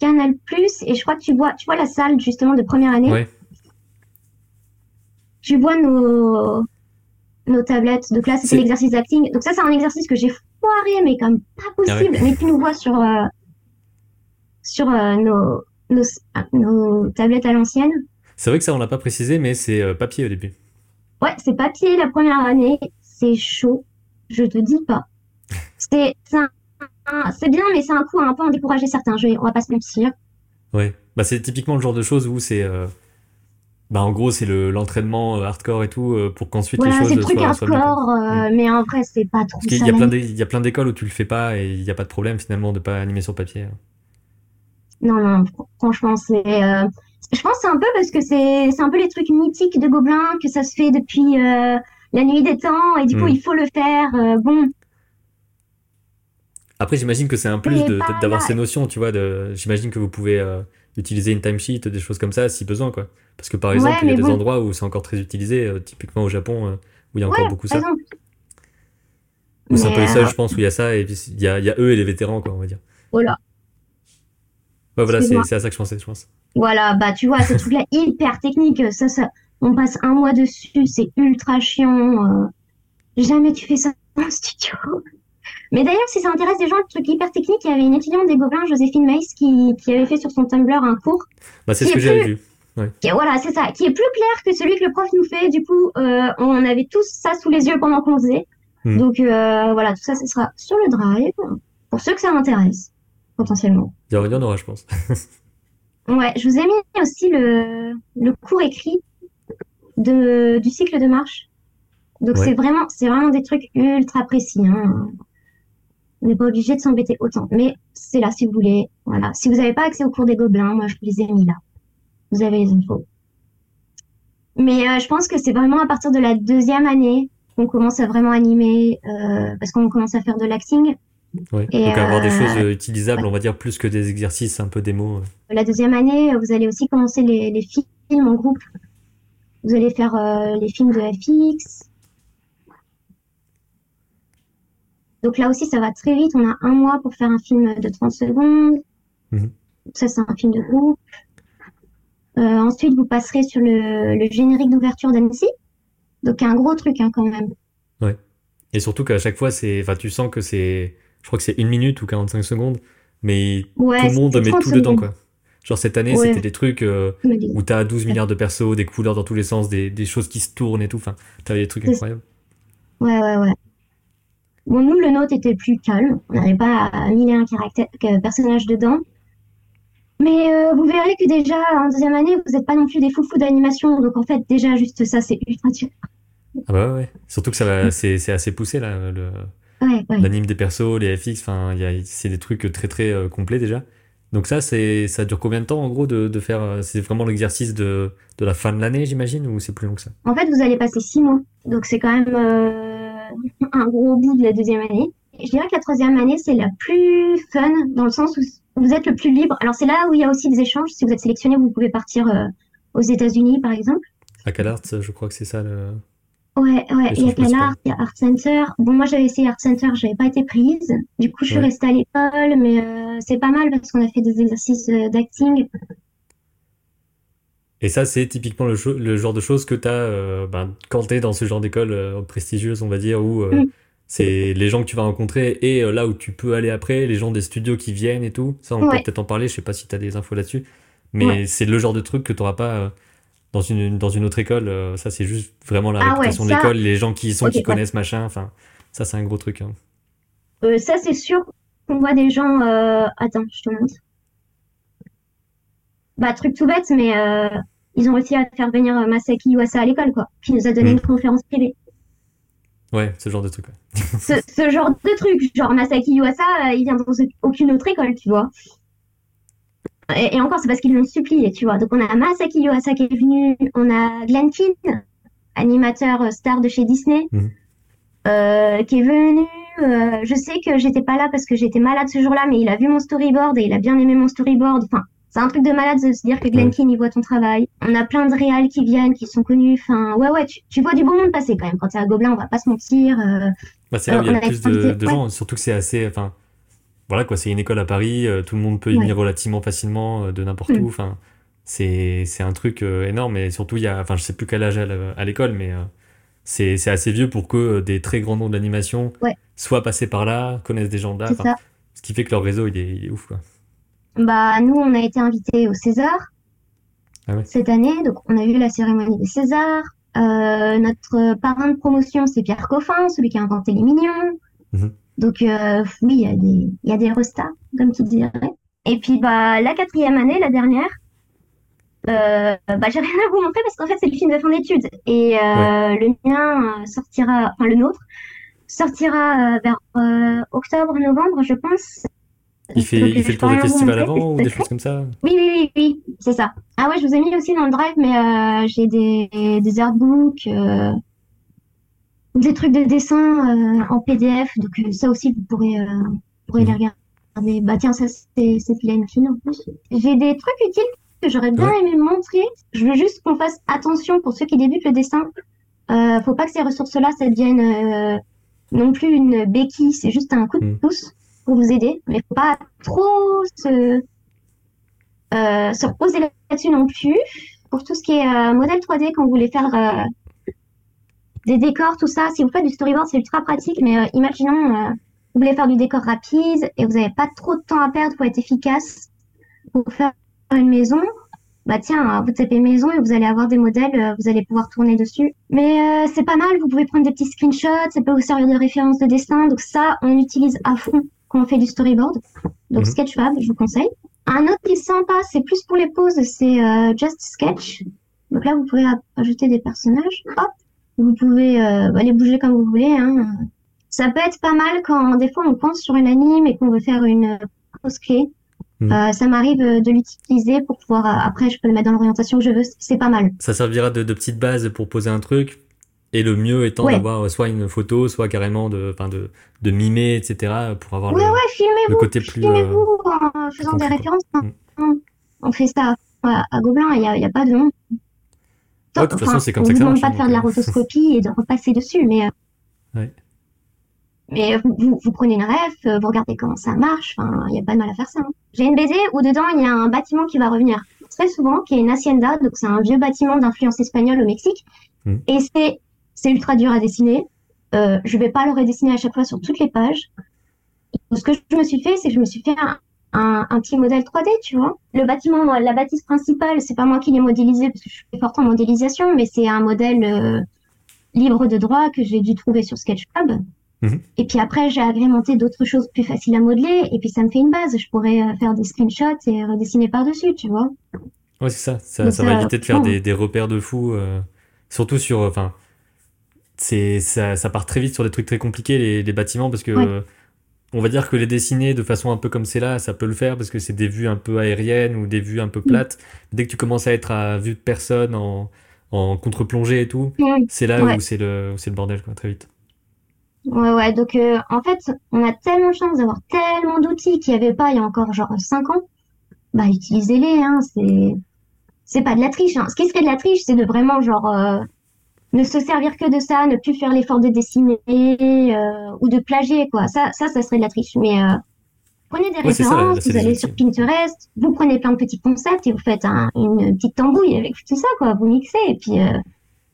Canal Plus et je crois que tu vois, tu vois la salle justement de première année. Ouais. Tu vois nos, nos tablettes de classe, c'est l'exercice d'acting. Donc ça, c'est un exercice que j'ai foiré, mais comme pas ah possible. Mais tu nous vois sur, euh, sur euh, nos, nos, nos, tablettes à l'ancienne. C'est vrai que ça, on l'a pas précisé, mais c'est euh, papier au début. Ouais, c'est papier la première année. C'est chaud. Je te dis pas. <laughs> C'est c'est bien, mais c'est un coup à un peu en décourager certains jeux. On va pas se mentir. Ouais, bah c'est typiquement le genre de choses où c'est, euh, bah en gros c'est le l'entraînement euh, hardcore et tout euh, pour qu'ensuite les choses c'est le truc hardcore, mm. mais en vrai c'est pas trop. Parce qu'il y a plein il y a plein d'écoles où tu le fais pas et il y a pas de problème finalement de pas animer sur papier. Hein. Non non, franchement c'est. Je pense c'est un peu parce que c'est c'est un peu les trucs mythiques de Gobelin que ça se fait depuis la nuit des temps et du coup mm. il faut le faire. bon après, j'imagine que c'est un plus d'avoir ces notions, tu vois. J'imagine que vous pouvez euh, utiliser une timesheet, des choses comme ça, si besoin, quoi. Parce que par exemple, il y a des endroits où c'est encore très utilisé, euh, typiquement au Japon, euh, où il y a encore beaucoup ça. Ou c'est un peu les seuls, je pense, où il y a ça, et puis il y a, y a, eux et les vétérans, quoi, on va dire. Voilà. Ouais, voilà, c'est à ça que je pensais, je pense. Voilà, bah tu vois, ce <laughs> truc-là hyper technique, ça, ça, on passe un mois dessus, c'est ultra chiant. jamais tu fais ça en studio. Mais d'ailleurs, si ça intéresse des gens, le truc hyper technique, il y avait une étudiante des Gobelins, Joséphine Maïs, qui, qui avait fait sur son Tumblr un cours. Bah, c'est ce que j'avais vu. Ouais. voilà, c'est ça, qui est plus clair que celui que le prof nous fait. Du coup, euh, on avait tous ça sous les yeux pendant qu'on faisait. Hmm. Donc euh, voilà, tout ça, ce sera sur le drive pour ceux que ça intéresse, potentiellement. Il y en aura, je pense. <laughs> ouais, je vous ai mis aussi le, le cours écrit de, du cycle de marche. Donc c'est vraiment, c'est vraiment des trucs ultra précis. Hein. On n'est pas obligé de s'embêter autant. Mais c'est là si vous voulez. Voilà. Si vous n'avez pas accès au cours des gobelins, moi je vous les ai mis là. Vous avez les infos. Mais euh, je pense que c'est vraiment à partir de la deuxième année qu'on commence à vraiment animer, euh, parce qu'on commence à faire de l'acting. Ouais. Et, Donc avoir des choses euh, utilisables, on va dire, plus que des exercices un peu démo. La deuxième année, vous allez aussi commencer les, les films en groupe. Vous allez faire les films de FX, Donc là aussi, ça va très vite. On a un mois pour faire un film de 30 secondes. Mhm. Ça, c'est un film de groupe. Euh, ensuite, vous passerez sur le, générique d'ouverture d'Annecy. Donc, un gros truc hein, quand même. Ouais. Et surtout qu'à chaque fois, c'est, enfin, tu sens que c'est, je crois que c'est une minute ou 45 secondes, mais tout le monde met tout dedans, quoi. Genre cette année, c'était des trucs euh, où t'as 12 milliards de persos, des couleurs dans tous les sens, des, des choses qui se tournent et tout. Enfin, t'avais des trucs incroyables. Ouais, ouais, ouais. Bon, nous, le nôtre était plus calme. On n'avait pas mis un caractère, personnage dedans. Mais euh, vous verrez que déjà, en deuxième année, vous n'êtes pas non plus des foufous d'animation. Donc, en fait, déjà, juste ça, c'est ultra dur. Ah bah ouais. Surtout que ça c'est assez poussé, là. Le... L'anime des persos, les FX, enfin, c'est des trucs très, très euh, complets déjà. Donc ça, c'est ça dure combien de temps, en gros, de, de faire... Euh, c'est vraiment l'exercice de, de la fin de l'année, j'imagine, ou c'est plus long que ça? En fait, vous allez passer six mois. Donc, c'est quand même un gros bout de la deuxième année. je dirais que la troisième année, c'est la plus fun dans le sens où vous êtes le plus libre. Alors c'est là où il y a aussi des échanges. Si vous êtes sélectionné, vous pouvez partir euh, aux États-Unis, par exemple. À CalArts, je crois que c'est ça le. Ouais, ouais. Il y a CalArts, il y a Art Center. Bon, moi j'avais essayé Art Center, j'avais pas été prise. Du coup, je suis restée à l'école, mais euh, c'est pas mal parce qu'on a fait des exercices euh, d'acting. Et ça, c'est typiquement le, le, genre de choses que tu as euh, ben, quand tu es dans ce genre d'école euh, prestigieuse, on va dire, où euh, mm. c'est les gens que tu vas rencontrer et là où tu peux aller après, les gens des studios qui viennent et tout. Ça, on peut peut-être en parler, je sais pas si tu as des infos là-dessus. Mais c'est le genre de truc que tu n'auras pas dans, une, dans une autre école. ça, c'est juste vraiment la ah réputation de l'école, les gens qui y sont, qui connaissent, machin. Enfin, ça, c'est un gros truc. Hein. ça, c'est sûr qu'on voit des gens. Attends, je te montre. Bah, truc tout bête, mais euh, ils ont réussi à faire venir euh, Masaki Iwasa à l'école, quoi. Qui nous a donné mm. une conférence privée. Ouais, ce genre de truc. ce, genre de truc, genre Masaki Iwasa, euh, il vient dans aucune autre école, tu vois. Et, encore, c'est parce qu'ils l'ont supplié, tu vois. Donc on a Masaki Iwasa qui est venu, on a Glenn Keane, animateur star de chez Disney, mm. qui est venu. euh, je sais que j'étais pas là parce que j'étais malade ce jour-là, mais il a vu mon storyboard et il a bien aimé mon storyboard. Enfin, c'est un truc de malade de se dire que Glenn Keane, il voit ton travail. On a plein de réals qui viennent, qui sont connus. Enfin, ouais, ouais, tu, vois du bon monde passer quand même. Quand t'es à Gobelin, on va pas se mentir. Euh, bah, c'est là où il y a plus de, gens, surtout que c'est assez. Enfin, voilà quoi, c'est une école à Paris, tout le monde peut y venir relativement facilement de n'importe mm. où. Enfin, c'est un truc énorme et surtout, il y a. Enfin, je sais plus quel âge à l'école, mais c'est assez vieux pour que euh, des très grands noms de l'animation soient passés par là, connaissent des gens de là. Ce qui fait que leur réseau, il est, ouf. Quoi. Bah, nous, on a été invités au César ah cette année. Donc, on a eu la cérémonie des Césars. Euh, notre parrain de promotion, c'est Pierre Coffin, celui qui a inventé les mignons. Mhm. Donc, euh, oui, il y a des, il y a des restas, comme tu dirais. Et puis, bah, la quatrième année, la dernière, euh, bah, j'ai rien à vous montrer parce qu'en fait, c'est le film de fin d'études. Et le mien sortira, enfin le nôtre, sortira vers octobre, novembre, je pense. Il fait, il fait le tour des festivals avant ou des choses comme ça? Oui, oui, oui, oui, c'est ça. Ah ouais, je vous ai mis aussi dans le drive, mais j'ai des, des artbooks, des trucs de dessin en PDF, donc ça aussi, vous pourrez, vous pourrez les mhm. regarder. Bah tiens, ça, c'est plus. J'ai des trucs utiles que j'aurais bien aimé montrer. Je veux juste qu'on fasse attention pour ceux qui débutent le dessin. Euh, faut pas que ces ressources-là, ça devienne euh, non plus une béquille. C'est juste un coup de hmm. pouce pour vous aider. Mais pas trop se, euh, se reposer là-dessus non plus. Pour tout ce qui est euh, modèle 3D, quand vous voulez faire euh, des décors, tout ça, si vous faites du storyboard, c'est ultra pratique. Mais imaginons, vous voulez faire du décor rapide et vous n'avez pas trop de temps à perdre pour être efficace. Pour faire une maison, bah tiens, vous tapez maison et vous allez avoir des modèles, vous allez pouvoir tourner dessus. Mais c'est pas mal, vous pouvez prendre des petits screenshots, ça peut vous servir de référence de dessin. Donc ça, on utilise à fond quand on fait du storyboard. Donc mhm. Sketchfab, je vous conseille. Un autre qui est sympa, c'est plus pour les poses, c'est euh, Just Sketch. Donc là, vous pouvez ajouter des personnages. Hop, vous pouvez euh, les bouger comme vous voulez. Hein. Ça peut être pas mal quand des fois on pense sur une anime et qu'on veut faire une pose clé. Hmm. Euh, ça m'arrive euh, de l'utiliser pour pouvoir euh, après je peux le mettre dans l'orientation que je veux c'est pas mal ça servira de, de petite base pour poser un truc et le mieux étant d'avoir soit une photo soit carrément de de, de mimer etc pour avoir ouais, le, ouais, le côté plus filmez-vous en faisant des références hmm. on fait ça à Gobelin il y a, pas de nom de toute façon c'est comme ça que ça marche pas de faire de la rotoscopie et de repasser dessus mais ouais. Mais vous, vous, prenez une ref, euh, vous regardez comment ça marche, il n'y a pas de mal à faire ça. Hein. J'ai une BD où dedans, il y a un bâtiment qui va revenir très souvent, qui est une hacienda, donc c'est un vieux bâtiment d'influence espagnole au Mexique. Hmm. Et c'est, c'est ultra dur à dessiner. Euh, je vais pas le redessiner à chaque fois sur toutes les pages. Ce que je me suis fait, c'est que je me suis fait un, un, un, petit modèle 3D, tu vois. Le bâtiment, la bâtisse principale, c'est pas moi qui l'ai modélisé parce que je suis forte en modélisation, mais c'est un modèle euh, libre de droit que j'ai dû trouver sur Sketchfab. Mhm. Et puis après, j'ai agrémenté d'autres choses plus faciles à modeler, et puis ça me fait une base. Je pourrais euh, faire des screenshots et redessiner par-dessus, tu vois. Ouais, c'est ça. Ça, ça, va éviter de faire des, des, repères de fou. Euh, surtout sur. Enfin, c'est ça, ça, part très vite sur des trucs très compliqués, les, les bâtiments, parce que. on va dire que les dessiner de façon un peu comme c'est là, ça peut le faire parce que c'est des vues un peu aériennes ou des vues un peu plates. Dès que tu commences à être à vue de personne en, en contre-plongée et tout, c'est là où c'est le, le bordel, quoi, très vite. Ouais, ouais. Donc, euh, en fait, on a tellement de chance d'avoir tellement d'outils qu'il n'y avait pas il y a encore genre 5 ans. Bah, utilisez-les, hein. C'est, c'est pas de la triche. Hein. Ce qui serait de la triche, c'est de vraiment genre euh, ne se servir que de ça, ne plus faire l'effort de dessiner euh, ou de plagier, quoi. Ça, ça, ça serait de la triche. Mais prenez des références, vous allez sur Pinterest, vous prenez plein de petits concepts et vous faites une petite tambouille avec tout ça, quoi. Vous mixez et puis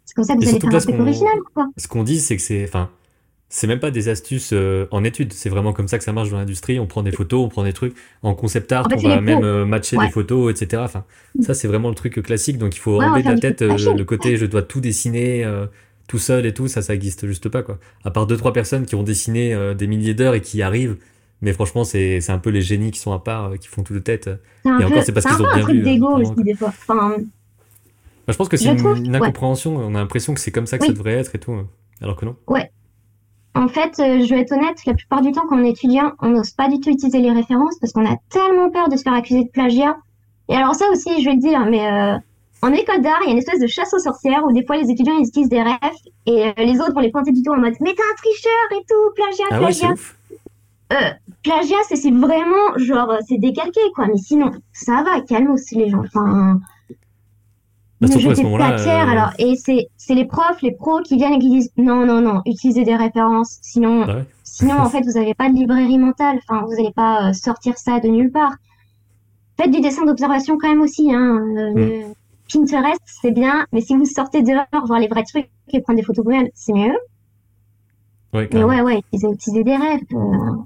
c'est comme ça que vous allez faire un truc original, quoi. Ce qu'on dit, c'est que c'est, enfin c'est même pas des astuces euh, en études, c'est vraiment comme ça que ça marche dans l'industrie. On prend des photos, on prend des trucs en concept art, on va même euh, matcher des photos, etc. Enfin, ça c'est vraiment le truc classique. Donc il faut enlever de la tête euh, le côté je dois tout dessiner tout seul et tout, ça ça existe juste pas quoi. À part deux trois personnes qui ont dessiné des milliers d'heures et qui y arrivent, mais franchement c'est c'est un peu les génies qui sont à part, qui font tout de tête. Et encore c'est parce qu'ils ont bien vu. C'est un aussi des fois. Enfin, je pense que c'est une, incompréhension. On a l'impression que c'est comme ça que ça devrait être et tout, alors que non. Ouais. En fait, euh, je vais être honnête, la plupart du temps, quand on est étudiant, on n'ose pas du tout utiliser les références parce qu'on a tellement peur de se faire accuser de plagiat. Et alors ça aussi, je vais le dire, mais euh, en école d'art, il y a une espèce de chasse aux sorcières où des fois les étudiants ils utilisent des rêves et les autres vont les pointer du doigt en mode mais t'es un tricheur et tout, plagiat, ah plagiat. Ouais. Euh, plagiat, c'est vraiment genre c'est décalqué quoi, mais sinon ça va, calme aussi les gens. Enfin, bah, ne jetez pas pierre. Alors et c'est les profs, les pros qui viennent et qui disent non non non, utilisez des références, sinon bah sinon en fait vous n'avez pas de librairie mentale, enfin vous n'allez pas sortir ça de nulle part. Faites du dessin d'observation quand même aussi, hein. Hmm. Pinterest, c'est bien, mais si vous sortez dehors, voir les vrais trucs et prendre des photos vous-même, c'est mieux. mais ouais, ouais, utilisez, des rêves. Euh,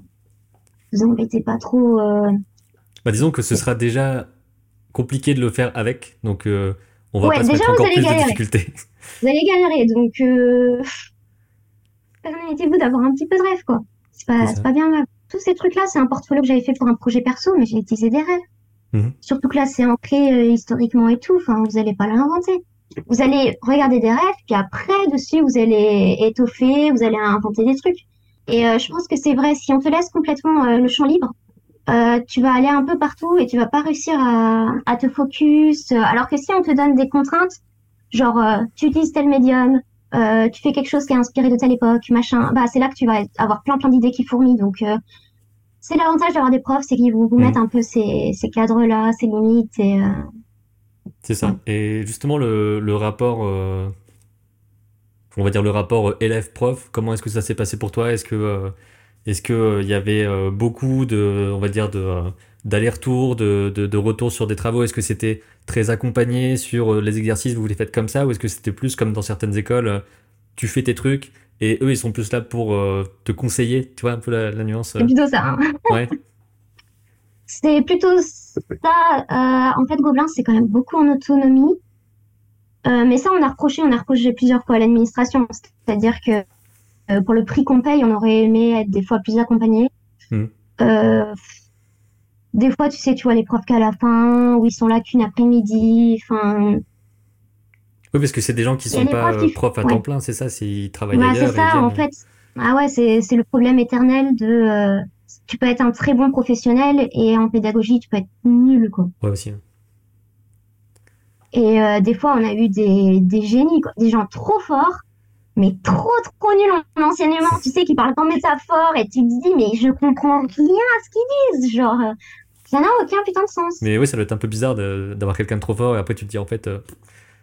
vous embêtez pas trop. Euh. Bah, disons que ce sera déjà compliqué de le faire avec, donc euh, on va pas se mettre encore plus de difficultés. Vous allez galérer, donc euh... permettez-vous d'avoir un petit peu de rêve, quoi. C'est pas, pas bien grave. Tous ces trucs-là, c'est un portfolio que j'avais fait pour un projet perso, mais j'ai utilisé des rêves. Mhm. Surtout que là, c'est ancré euh, historiquement et tout. Enfin, vous n'allez pas l'inventer. Vous allez regarder des rêves, puis après, dessus, vous allez étoffer, vous allez inventer des trucs. Et euh, je pense que c'est vrai, si on te laisse complètement euh, le champ libre, tu vas aller un peu partout et tu vas pas réussir à, à te focus. Alors que si on te donne des contraintes, genre tu utilises tel médium, tu fais quelque chose qui est inspiré de telle époque, machin, bah c'est là que tu vas avoir plein plein d'idées qui fourmillent. Donc c'est l'avantage d'avoir des profs, c'est qu'ils vous, vous mettent mm. un peu ces, ces cadres-là, ces limites. Et, euh, C'est ça. Et justement, le, le rapport, euh, on va dire le rapport élève-prof, comment est-ce que ça s'est passé pour toi? Est-ce que euh, est-ce que il y avait beaucoup de, on va dire de d'aller-retour, de, de, de, retour sur des travaux? Est-ce que c'était très accompagné sur les exercices Vous les faites comme ça ou est-ce que c'était plus comme dans certaines écoles Tu fais tes trucs et eux, ils sont plus là pour euh, te conseiller, tu vois un peu la, nuance. C'est plutôt ça. Hein. Ouais. <laughs> c'est plutôt ça. Euh, en fait, Gobelin, c'est quand même beaucoup en autonomie. Euh, mais ça, on a reproché, on a reproché plusieurs fois à l'administration. C'est-à-dire que pour le prix qu'on paye, on aurait aimé être des fois plus accompagné. Hmm. des fois, tu sais, tu vois les profs qu'à la fin, où ils sont là qu'une après-midi. Enfin, oui, parce que c'est des gens qui sont pas profs, à temps plein, c'est ça, travaillent bah, C'est ça, en fait. Ah ouais, c'est le problème éternel de. Euh, tu peux être un très bon professionnel et en pédagogie, tu peux être nul, quoi. Ouais, aussi. Et euh, des fois, on a eu des, des génies, quoi, des gens trop forts, mais trop, trop nuls en enseignement. tu sais, qui parlent en métaphore et tu te dis, mais je comprends rien à ce qu'ils disent. Genre, euh, ça n'a aucun putain de sens. Mais oui, ça doit être un peu bizarre d'avoir quelqu'un de trop fort et après tu te dis, en fait,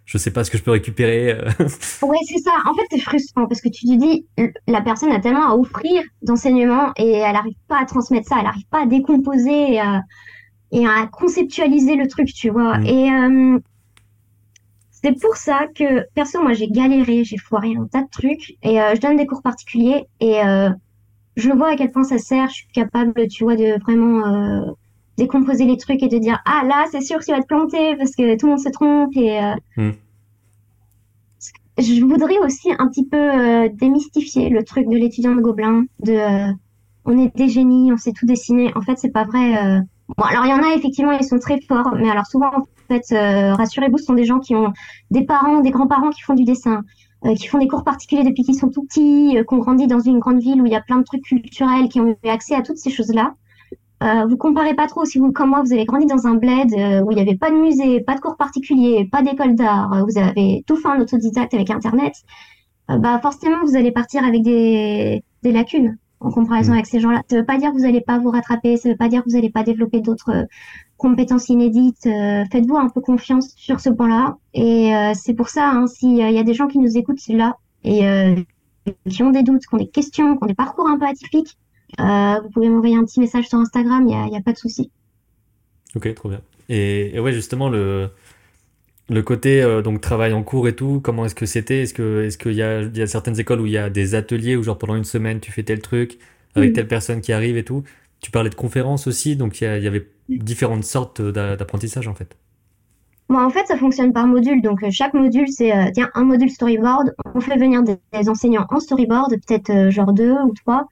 je sais pas ce que je peux récupérer. Euh. <laughs> ouais, c'est ça. En fait, c'est frustrant parce que tu te dis, la personne a tellement à offrir d'enseignement et elle n'arrive pas à transmettre ça, elle n'arrive pas à décomposer et à, et à, conceptualiser le truc, tu vois. Mm. Et euh, c'est pour ça que, perso, moi, j'ai galéré, j'ai foiré un tas de trucs et euh, je donne des cours particuliers et je vois à quel point ça sert. Je suis capable, tu vois, de vraiment décomposer les trucs et de dire ah là c'est sûr que tu vas te planter parce que tout le monde se trompe et euh, hmm. je voudrais aussi un petit peu euh, démystifier le truc de l'étudiant de Gobelin de euh, on est des génies on sait tout dessiner en fait c'est pas vrai bon alors il y en a effectivement ils sont très forts mais alors souvent en fait rassurez-vous ce sont des gens qui ont des parents des grands-parents qui font du dessin qui font des cours particuliers depuis qu'ils sont tout petits, qui ont grandi dans une grande ville où il y a plein de trucs culturels, qui ont eu accès à toutes ces choses-là. Euh, vous comparez pas trop si vous, comme moi, vous avez grandi dans un bled euh, où il n'y avait pas de musée, pas de cours particuliers, pas d'école d'art, euh, vous avez tout fait en autodidacte avec Internet, bah forcément vous allez partir avec des lacunes en comparaison mm. avec ces gens-là. Ça veut pas dire que vous n'allez pas vous rattraper, ça veut pas dire que vous n'allez pas développer d'autres compétences inédites. Faites-vous un peu confiance sur ce point-là. Et c'est pour ça, hein, s'il y a des gens qui nous écoutent là et qui ont des doutes, qui ont des questions, qui ont des parcours un peu atypiques, euh, vous pouvez m'envoyer un petit message sur Instagram, il n'y a, a, pas de souci. Ok, trop bien. Et, ouais, justement, le, le côté euh, donc travail en cours et tout, comment est-ce que c'était? Est-ce que est-ce qu'il y a, y a certaines écoles où il y a des ateliers où genre pendant une semaine tu fais tel truc avec telle personne qui arrive et tout? Tu parlais de conférences aussi, donc il y, avait différentes sortes d'apprentissage en fait. Bon, en fait, ça fonctionne par module. Donc, euh, chaque module, c'est tiens un module storyboard. On fait venir des, des enseignants en storyboard, peut-être genre deux ou trois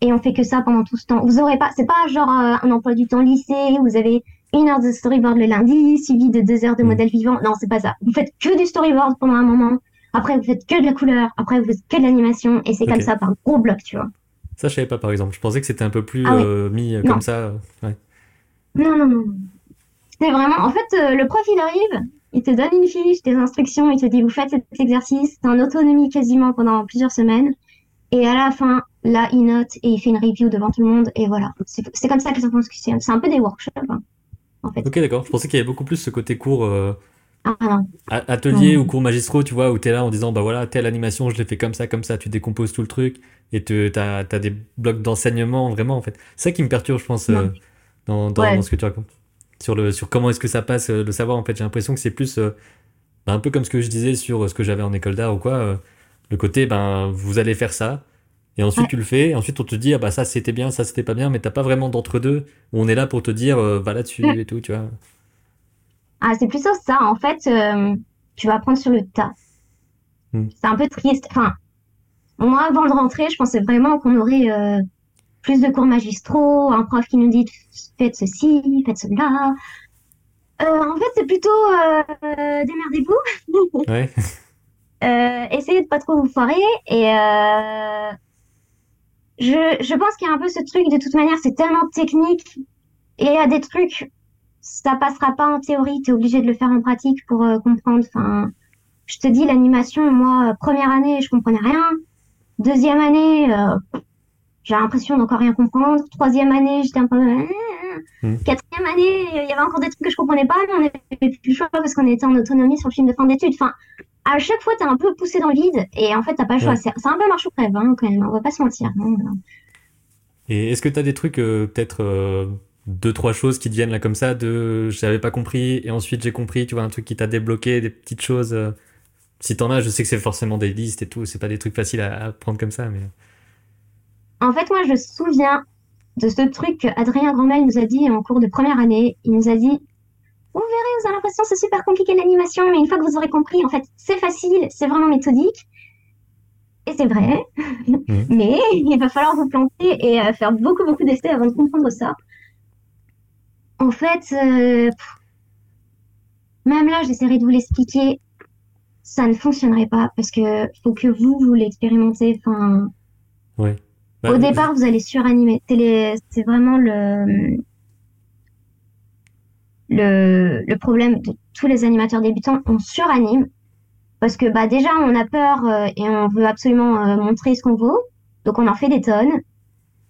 et on fait que ça pendant tout ce temps. Vous aurez pas, c'est pas genre euh, un emploi du temps lycée, vous avez une heure de storyboard le lundi, suivi de deux heures de mm. modèle vivant. Non, c'est pas ça. Vous faites que du storyboard pendant un moment. Après, vous faites que de la couleur. Après, vous faites que de l'animation. Et c'est comme ça par gros bloc, tu vois. Ça, je savais pas, par exemple. Je pensais que c'était un peu plus ah euh, mis euh, comme ça. Ouais. Non, non, non. C'est vraiment, en fait, le prof, il arrive, il te donne une fiche, des instructions, il te dit vous faites cet exercice, t'es en autonomie quasiment pendant plusieurs semaines. Et à la fin, là, il note et il fait une review devant tout le monde. Et voilà. C'est comme ça que ça fonctionne. C'est un peu des workshops, hein, en fait. Ok, d'accord. Je pensais qu'il y avait beaucoup plus ce côté cours. Euh, ah, non. Atelier ou cours magistraux, tu vois, où tu es là en disant, bah voilà, telle animation, je l'ai fait comme ça, comme ça, tu décomposes tout le truc et tu as, des blocs d'enseignement, vraiment, en fait. C'est ça qui me perturbe, je pense, euh, dans, dans, ce que tu racontes. Sur, le, sur comment est-ce que ça passe, euh, le savoir, en fait, j'ai l'impression que c'est plus bah, un peu comme ce que je disais sur ce que j'avais en école d'art ou quoi le côté, ben, vous allez faire ça. Et ensuite, tu le fais. Et ensuite, on te dit, ah bah ça c'était bien, ça c'était pas bien, mais t'as pas vraiment d'entre-deux où on est là pour te dire, euh, va là-dessus et tout, tu vois. Ah, c'est plutôt ça. En fait, euh, tu vas apprendre sur le tas. Hmm. C'est un peu triste. Enfin, moi, avant de rentrer, je pensais vraiment qu'on aurait euh, plus de cours magistraux, un prof qui nous dit, faites ceci, faites cela. en fait, c'est plutôt démerdez-vous. ouais. <laughs> Euh, essayez de pas trop vous foirer et euh, je, je pense qu'il y a un peu ce truc de toute manière c'est tellement technique. Et il y a des trucs ça passera pas en théorie tu es obligé de le faire en pratique pour euh, comprendre. Enfin je te dis l'animation moi première année je comprenais rien. Deuxième année j'ai l'impression d'encore rien comprendre. Troisième année j'étais un peu mmh. quatrième année il y avait encore des trucs que je comprenais pas mais on avait plus le choix parce qu'on était en autonomie sur le film de fin d'études. Enfin à chaque fois, t'es un peu poussé dans le vide et en fait, t'as pas le choix. C'est un peu marche ou crève, hein, quand même. On va pas se mentir. Hein. Et est-ce que t'as des trucs, euh, peut-être euh, deux, trois choses qui te viennent là comme ça, de j'avais pas compris et ensuite j'ai compris, tu vois, un truc qui t'a débloqué, des petites choses. Euh, si t'en as, je sais que c'est forcément des listes et tout, c'est pas des trucs faciles à, prendre comme ça, mais. En fait, moi, je me souviens de ce truc qu'Adrien Grandmel nous a dit en cours de première année. Il nous a dit vous verrez, vous avez l'impression que c'est super compliqué l'animation, mais une fois que vous aurez compris, en fait, c'est facile, c'est vraiment méthodique. Et c'est vrai, <laughs> mmh. mais il va falloir vous planter et euh, faire beaucoup, beaucoup d'essais avant de comprendre ça. En fait, euh, même là, j'essaierai de vous l'expliquer. Ça ne fonctionnerait pas parce que faut que vous, vous l'expérimentez. Enfin, ouais. Au bah, départ, vous allez suranimer. C'est vraiment le, le, le, problème de tous les animateurs débutants, on suranime parce que bah déjà on a peur euh, et on veut absolument euh, montrer ce qu'on vaut, donc on en fait des tonnes.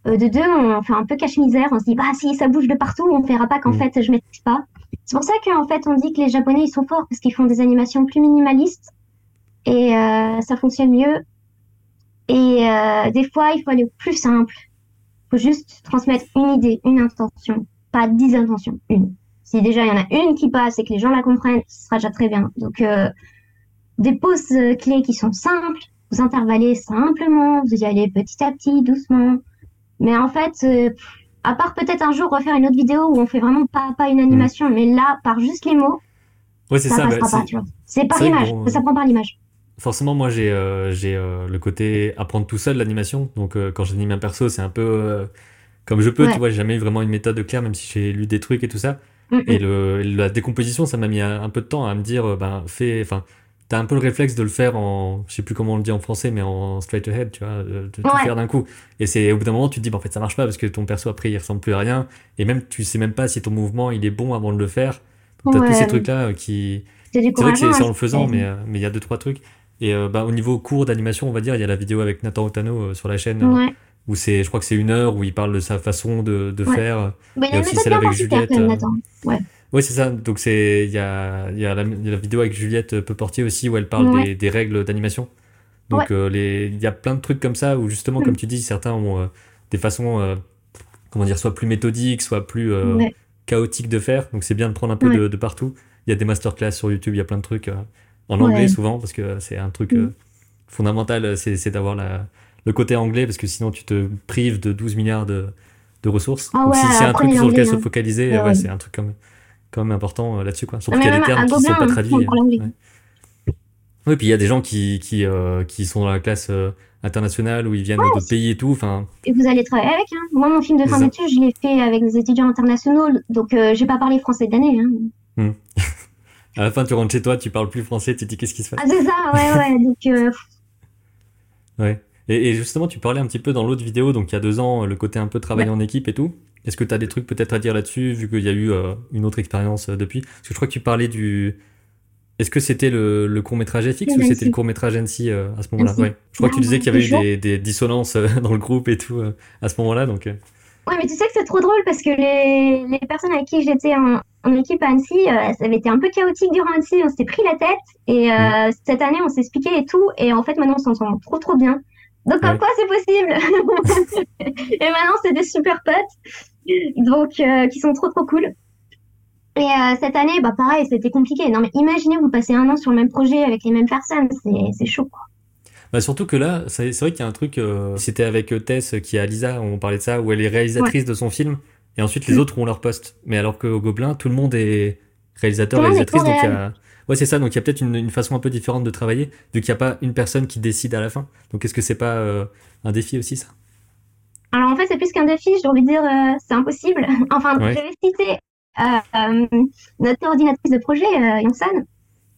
Euh, de deux, on fait un peu cache-misère, on se dit bah si ça bouge de partout, on verra pas qu'en mm. fait je maîtrise pas. C'est pour ça qu'en fait on dit que les Japonais ils sont forts parce qu'ils font des animations plus minimalistes et ça fonctionne mieux. Et des fois il faut aller plus simple, il faut juste transmettre une idée, une intention, pas dix intentions, une. Si déjà il y en a une qui passe et que les gens la comprennent, ce sera déjà très bien. Donc, euh, des pauses euh, clés qui sont simples, vous intervallez simplement, vous y allez petit à petit, doucement. Mais en fait, euh, à part peut-être un jour refaire une autre vidéo où on fait vraiment pas, pas une animation, mais là, par juste les mots, ouais, ça, ça passera bah, pas, tu vois. C'est par l'image, ça prend par l'image. Forcément, moi, j'ai j'ai le côté apprendre tout seul l'animation. Donc, quand j'anime un perso, c'est un peu comme je peux, tu vois, j'ai jamais eu vraiment une méthode claire, même si j'ai lu des trucs et tout ça. Et le, la décomposition, ça m'a mis un, peu de temps à me dire, euh, ben, fais, enfin, t'as un peu le réflexe de le faire en, je sais plus comment on le dit en français, mais en straight ahead, tu vois, de, tout faire d'un coup. Et c'est au bout d'un moment, tu te dis, ben, en fait, ça marche pas parce que ton perso après, il ressemble plus à rien. Et même, tu sais même pas si ton mouvement, il est bon avant de le faire. Donc, t'as tous ces trucs-là euh, qui. C'est vrai que c'est en le faisant, mais euh, mais il y a deux, trois trucs. Et bah, au niveau cours d'animation, on va dire, il y a la vidéo avec Nathan Otano sur la chaîne où c'est, je crois que c'est une heure où il parle de sa façon de, de faire. Bah, il y a, aussi celle avec Juliette. Euh, ouais. Oui, c'est ça. Donc c'est, il y a, il y a la, la, vidéo avec Juliette euh, Peuportier aussi où elle parle des, des, règles d'animation. Donc euh, les, il y a plein de trucs comme ça où justement, comme mm. tu dis, certains ont des façons, comment dire, soit plus méthodiques, soit plus chaotiques de faire. Donc c'est bien de prendre un peu de, de, partout. Il y a des masterclass sur YouTube, il y a plein de trucs en anglais souvent parce que c'est un truc mm. fondamental, c'est d'avoir la le côté anglais, parce que sinon tu te prives de 12 milliards de, de ressources. Ah si c'est un truc sur lequel se hein. focaliser, ouais, c'est un truc quand même, quand même important euh, là-dessus. Quoi. Surtout qu'il y a des termes qui ne sont pas traduits. Oui, puis il y a des gens qui, qui, euh, qui sont dans la classe euh, internationale où ils viennent d'autres pays et tout. Fin... Et vous allez travailler avec. Hein. Moi, mon film de fin d'études, je l'ai fait avec des étudiants internationaux, donc euh, j'ai pas parlé français d'année. Hein. Hmm. <laughs> à la fin, tu rentres chez toi, tu parles plus français, tu te dis qu'est-ce qui se passe? Ah, c'est ça, ouais, ouais. donc, <laughs> ouais. Et, justement, tu parlais un petit peu dans l'autre vidéo, donc il y a deux ans, le côté un peu travailler en équipe et tout. Est-ce que tu as des trucs peut-être à dire là-dessus, vu qu'il y a eu euh, une autre expérience euh, depuis? Parce que je crois que tu parlais du, Est-ce que c'était le, le court métrage FX ou c'était le court métrage NC à ce moment-là? Ouais. Je crois que tu disais qu'il y avait eu des, des, dissonances <laughs> dans le groupe et tout à ce moment-là, donc. Ouais, mais tu sais que c'est trop drôle parce que les, les personnes avec qui j'étais en, en, équipe à Annecy, euh, ça avait été un peu chaotique durant Annecy, on s'était pris la tête et euh, mm. cette année on s'est expliqué et tout et en fait maintenant on s'entend trop trop bien. Donc comme quoi c'est possible <laughs> Et maintenant c'est des super potes, donc euh, qui sont trop trop cool. Et euh, cette année, bah pareil, c'était compliqué. Non mais imaginez vous passez un an sur le même projet avec les mêmes personnes, c'est chaud quoi. Bah surtout que là, c'est vrai qu'il y a un truc. Euh, c'était avec Tess qui est à Lisa, on parlait de ça, où elle est réalisatrice de son film, et ensuite les mm. autres ont leur poste. Mais alors qu'au Gobelin, tout le monde est réalisateur, réalisatrice, donc il y a. Ouais, c'est ça. Donc il y a peut-être une, façon un peu différente de travailler, vu qu'il n'y a pas une personne qui décide à la fin. Donc est-ce que c'est pas euh, un défi aussi ça? Alors en fait, c'est plus qu'un défi. J'ai envie de dire, c'est impossible. <laughs> enfin, je vais citer notre coordinatrice de projet, Yonsan.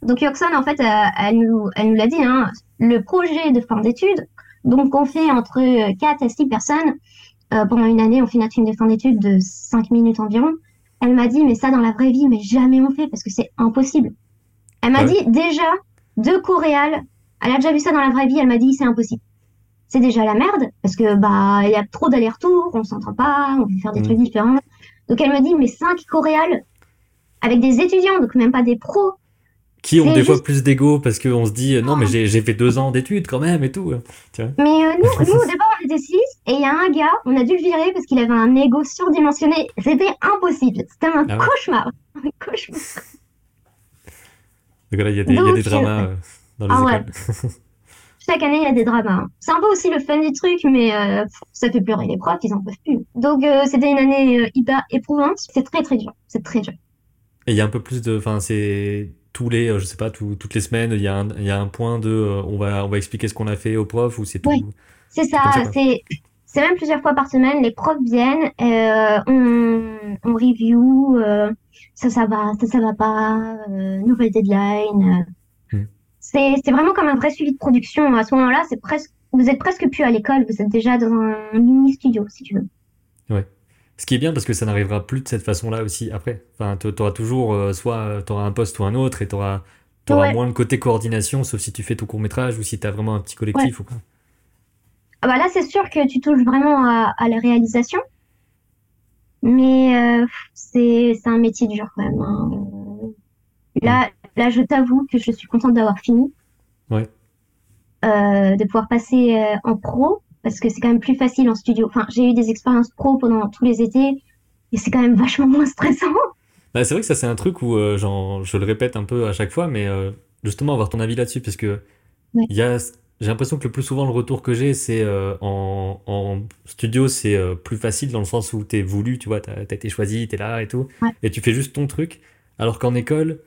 Donc Yoxon, en fait, elle nous, elle nous l'a dit, hein, le projet de fin d'études. Donc, on fait entre 4 et 6 personnes. Euh, pendant une année, on fait notre film de fin d'études de 5 minutes environ. Elle m'a dit, mais ça, dans la vraie vie, mais jamais on fait parce que c'est impossible. Elle m'a dit, déjà, deux coréales, elle a déjà vu ça dans la vraie vie, elle m'a dit, c'est impossible. C'est déjà la merde parce que, bah, il y a trop d'allers-retours, on s'entend pas, on veut faire des mm. trucs différents. Donc, elle me dit, mais 5 coréales avec des étudiants, donc même pas des pros, qui ont des fois plus d'ego parce qu'on se dit non mais j'ai fait deux ans d'études quand même et tout. Mais euh, nous, <laughs> nous, au départ on était six et il y a un gars, on a dû le virer parce qu'il avait un ego surdimensionné. C'était impossible. C'était un ah cauchemar. Un cauchemar. Donc là il y, a des, y a des dramas euh, dans les ah écoles. <laughs> Chaque année il y a des dramas. C'est un peu aussi le fun du truc mais euh, ça fait pleurer les profs, ils en peuvent plus. Donc c'était une année hyper éprouvante. C'est très très dur. C'est très dur. Et il y a un peu plus de, enfin c'est tous les, euh, je sais pas, toutes les semaines, il y, a un, il y a un point de, euh, on va, on va expliquer ce qu'on a fait au prof ou c'est tout. Oui, c'est ça. C'est, c'est même plusieurs fois par semaine. Les profs viennent, euh, on, on review, ça, ça va, ça, ça va pas, nouvelle deadline. Hmm. C'est, c'est vraiment comme un vrai suivi de production. À ce moment-là, c'est presque, vous êtes presque plus à l'école, vous êtes déjà dans un mini studio, si tu veux. Ouais. Ce qui est bien parce que ça n'arrivera plus de cette façon-là aussi après. Enfin, tu auras toujours, euh, soit euh, tu auras un poste ou un autre et tu auras, moins le côté coordination, sauf si tu fais ton court métrage ou si tu as vraiment un petit collectif ou quoi. Ah bah là, c'est sûr que tu touches vraiment à, la réalisation. Mais euh, c'est un métier dur quand même. Hein. Là, là, je t'avoue que je suis contente d'avoir fini. Ouais. de pouvoir passer en pro parce que c'est quand même plus facile en studio. Enfin, j'ai eu des expériences pro pendant tous les étés et c'est quand même vachement moins stressant. Bah, c'est vrai que ça, c'est un truc où, euh, genre, je le répète un peu à chaque fois, mais euh, justement, avoir ton avis là-dessus, parce que il y a, j'ai l'impression que le plus souvent, le retour que j'ai, c'est euh, en, en, studio, c'est plus facile dans le sens où t'es voulu, tu vois, t'as as été choisi, t'es là et tout, et tu fais juste ton truc, alors qu'en école,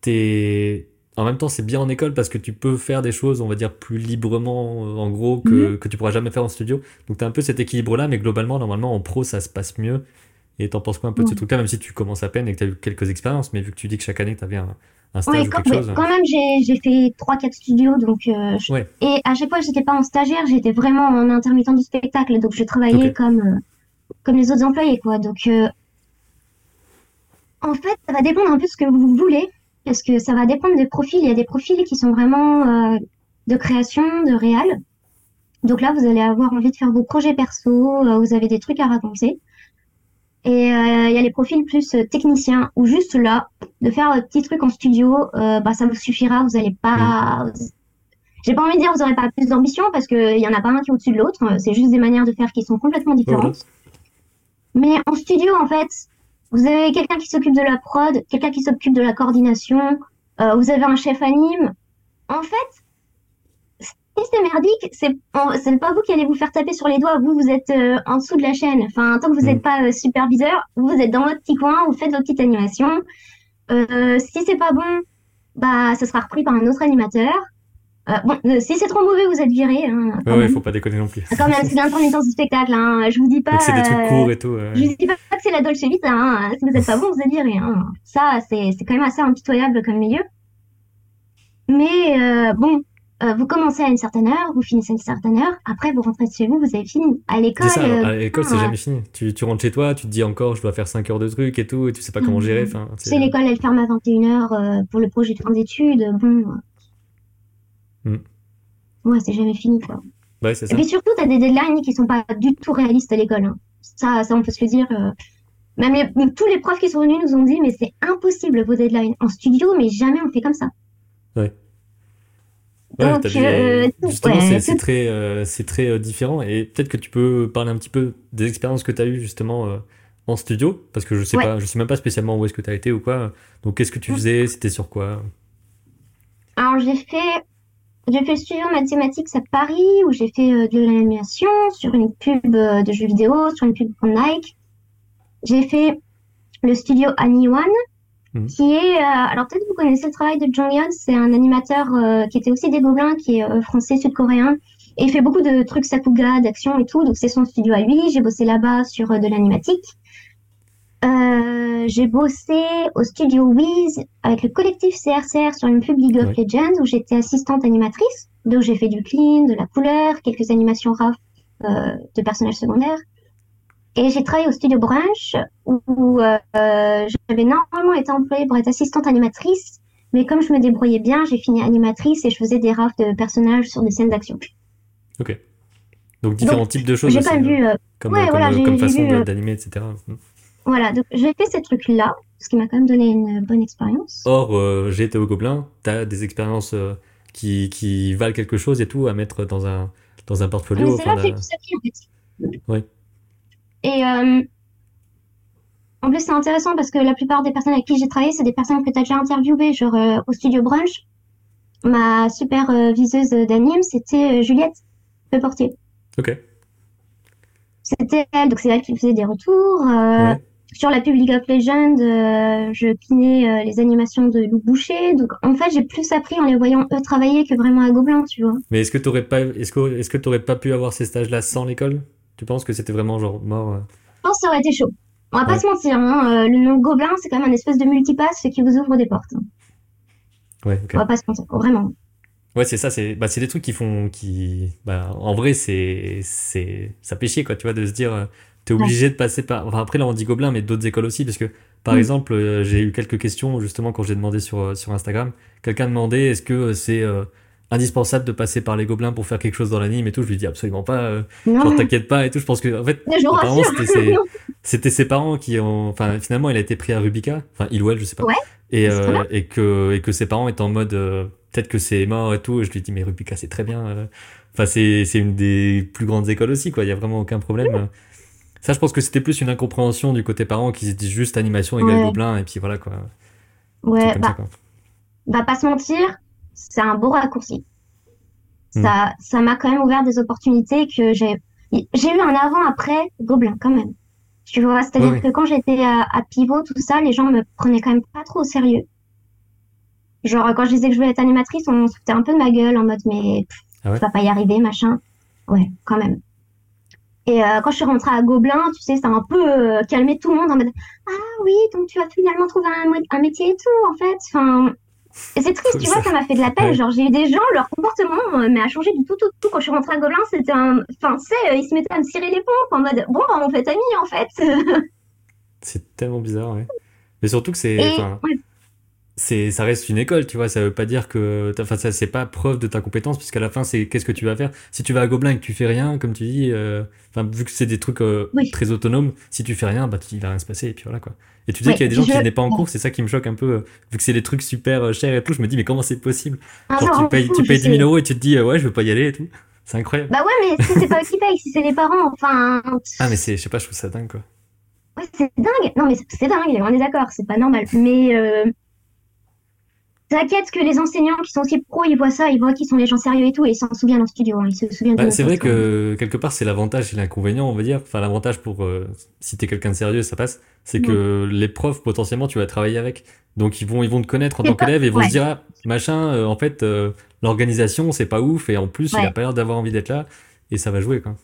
t'es en même temps, c'est bien en école parce que tu peux faire des choses, on va dire, plus librement, euh, en gros, que, mhm. que tu pourras jamais faire en studio. Donc, tu as un peu cet équilibre-là, mais globalement, normalement, en pro, ça se passe mieux. Et t'en penses quoi un peu de ce truc-là, même si tu commences à peine et que tu as eu quelques expériences, mais vu que tu dis que chaque année, tu avais un, un stage ou quelque quand, chose. Quand même, j'ai fait 3-4 studios, donc. Euh, et à chaque fois, j'étais pas en stagiaire, j'étais vraiment en intermittent du spectacle, donc je travaillais comme, euh, comme les autres employés, quoi. Donc. En fait, ça va dépendre un peu de ce que vous voulez parce que ça va dépendre des profils. Il y a des profils qui sont vraiment euh, de création, de réal. Donc là, vous allez avoir envie de faire vos projets perso, euh, vous avez des trucs à raconter. Et euh, il y a les profils plus techniciens, ou juste là, de faire un petit truc en studio, bah, ça vous suffira, vous n'allez pas... J'ai pas envie de dire vous n'aurez pas plus d'ambition, parce qu'il y en a pas un qui est au-dessus de l'autre, c'est juste des manières de faire qui sont complètement différentes. Mais en studio, en fait, vous avez quelqu'un qui s'occupe de la prod, quelqu'un qui s'occupe de la coordination, euh, vous avez un chef anime. En fait, si c'est merdique, c'est c'est pas vous qui allez vous faire taper sur les doigts. Vous, vous êtes euh, en dessous de la chaîne. Enfin, tant que vous n'êtes mm. pas euh, superviseur, vous êtes dans votre petit coin, vous faites vos petites animations. si c'est pas bon, bah, ça sera repris par un autre animateur. Euh, bon, euh, si c'est trop mauvais, vous êtes viré. Hein, ouais, ouais, faut pas déconner non plus. Quand même, c'est l'intermittence du spectacle. Hein. Je vous dis pas. C'est des trucs courts et tout. Je vous dis pas que c'est la Dolce Vita. Hein. Si vous êtes pas bon, vous êtes viré. Hein. Ça, c'est quand même assez impitoyable comme milieu. Mais euh, bon, euh, vous commencez à une certaine heure, vous finissez à une certaine heure, après vous rentrez chez vous, vous avez fini. À l'école. À l'école, c'est jamais fini. Tu, tu, rentres chez toi, tu te dis encore, je dois faire 5 heures de trucs et tout, et tu sais pas comment mmh. gérer. Enfin, c'est l'école, elle ferme à 21h pour le projet de fin d'études. Bon. Mmh. Ouais, c'est jamais fini, quoi. Ouais, c'est ça. Et puis surtout, tu as des deadlines qui sont pas du tout réalistes à l'école. Hein. Ça, ça, on peut se le dire. Même tous les profs qui sont venus nous ont dit, mais c'est impossible vos deadlines en studio, mais jamais on fait comme ça. Ouais. Ouais, euh, justement, c'est très, euh, c'est très euh, différent. Et peut-être que tu peux parler un petit peu des expériences que tu as eues justement en studio, parce que je sais pas, je sais même pas spécialement où est-ce que tu as été ou quoi. Donc, qu'est-ce que tu mm. faisais? C'était sur quoi? Alors, j'ai fait, j'ai fait le studio mathématiques à Paris, où j'ai fait de l'animation sur une pub de jeux vidéo, sur une pub pour Nike. J'ai fait le studio Annie Mhm. qui est... Euh, alors peut-être vous connaissez le travail de Jong Yeon, c'est un animateur euh, qui était aussi des Gobelins, qui est euh, français, sud-coréen, et il fait beaucoup de trucs Sakuga, d'action et tout, donc c'est son studio à lui, j'ai bossé là-bas sur de l'animatique. j'ai bossé au studio Wiz avec le collectif CRCR sur une pub League of Legends où j'étais assistante animatrice, donc j'ai fait du clean, de la couleur, quelques animations RAF de personnages secondaires. Et j'ai travaillé au studio Brunch où euh, j'avais normalement été employée pour être assistante animatrice, mais comme je me débrouillais bien, j'ai fini animatrice et je faisais des rafts de personnages sur des scènes d'action. Ok. Donc différents types de choses. J'ai pas vu. Euh, comme, ouais, voilà, comme façon euh, d'animer, etc. Hmm. Voilà, donc j'ai fait ces trucs-là, ce qui m'a quand même donné une bonne expérience. Or, j'ai été au Gobelin, tu as des expériences qui, qui valent quelque chose et tout à mettre dans un, dans un portfolio. c'est là que j'ai tout ça en fait. Oui. Et euh, en plus, c'est intéressant parce que la plupart des personnes avec qui j'ai travaillé, c'est des personnes que tu as déjà interviewées, genre euh, au studio Brunch. Ma super euh, viseuse d'anime, c'était Juliette Portier. Ok. C'était elle, donc c'est elle qui faisait des retours. Sur la pub League of Legends, je pinais les animations de Lou Boucher. Donc en fait, j'ai plus appris en les voyant eux travailler que vraiment à Gobelin, tu vois. Mais est-ce que tu n'aurais pas, est-ce que, est-ce que pas pu avoir ces stages-là sans l'école? Tu penses que c'était vraiment genre mort euh Je pense que ça aurait été chaud. On va pas se mentir, hein, euh, le nom Gobelin, c'est quand même un espèce de multipass qui vous ouvre des portes. Ouais, ok. On va pas se mentir, vraiment. Ouais, c'est ça, c'est bah, des trucs qui font. qui bah, En vrai, c'est ça fait chier, quoi, tu vois, de se dire. Euh, t'es obligé de passer par. Enfin, après, là, on dit Gobelin, mais d'autres écoles aussi, parce que, par mm. exemple, j'ai eu quelques questions, justement, quand j'ai demandé sur, sur Instagram. Quelqu'un demandait est-ce que c'est indispensable de passer par les gobelins pour faire quelque chose dans l'anime et tout. Je lui dis absolument pas. Euh, genre t'inquiète pas et tout. Je pense que en fait, apparemment c'était ses, c'était ses parents qui ont. Enfin finalement, il a été pris à Rubica. Enfin il ou elle, je sais pas. et euh, et que et que ses parents étaient en mode euh, peut-être que c'est mort et tout. Et je lui dis mais Rubica c'est très bien. Euh. Enfin c'est c'est une des plus grandes écoles aussi quoi. Il y a vraiment aucun problème. Ça, je pense que c'était plus une incompréhension du côté parent qui se dit juste animation égale gobelin et puis voilà quoi. Ouais, bah, bah pas se mentir, c'est un beau raccourci. Hmm. Ça, ça m'a quand même ouvert des opportunités que j'ai, j'ai eu un avant-après Gobelin quand même. Tu vois, c'est-à-dire que quand j'étais à, Pivot, tout ça, les gens me prenaient quand même pas trop au sérieux. Genre, quand je disais que je voulais être animatrice, on se foutait un peu de ma gueule en mode, mais ah tu vas pas y arriver, machin. Ouais, quand même. Et euh, quand je suis rentrée à Gobelin, tu sais, ça a un peu euh, calmé tout le monde en mode Ah oui, donc tu vas finalement trouver un, un métier et tout, en fait. Enfin, et c'est triste, tu vois, ça m'a fait de la peine. Genre, j'ai eu des gens, leur comportement euh, mais a changé du tout, tout, tout. Quand je suis rentrée à Gobelin, c'était un. Enfin, sais, euh, ils se mettaient à me cirer les pompes en mode bon, bah, on fait amis en fait. c'est tellement bizarre, ouais. Mais surtout que c'est c'est ça reste une école tu vois. Ça veut pas dire que enfin ça c'est pas preuve de ta compétence puisqu'à la fin c'est qu'est-ce que tu vas faire? Si tu vas à Gobelin et que tu fais rien comme tu dis euh, enfin vu que c'est des trucs euh, très autonomes si tu fais rien bah il va rien se passer et puis voilà quoi. Et tu dis qu'il y a des gens qui n'est pas en cours c'est ça qui me choque un peu euh, vu que c'est des trucs super chers et tout je me dis mais comment c'est possible? Ah genre tu payes tu payes 10 000 euros et tu te dis ouais je veux pas y aller et tout. C'est incroyable. Bah ouais mais si c'est pas eux qui payent si c'est les parents enfin ah mais c'est je sais pas je trouve ça dingue quoi. Ouais c'est dingue. Non mais c'est dingue on est d'accord c'est pas normal. Mais T'inquiète que les enseignants qui sont aussi pros, ils voient ça, ils voient qu'ils sont les gens sérieux et tout, et ils s'en souviennent en studio, hein, ils se souviennent. Bah, c'est vrai que quelque part c'est l'avantage et l'inconvénient, on va dire. Enfin l'avantage pour euh, si t'es quelqu'un de sérieux, ça passe. C'est que les profs potentiellement tu vas travailler avec, donc ils vont ils vont te connaître en tant qu'élève et ils vont se dire ah, machin, euh, en fait euh, l'organisation c'est pas ouf et en plus il a pas l'air d'avoir envie d'être là et ça va jouer quoi.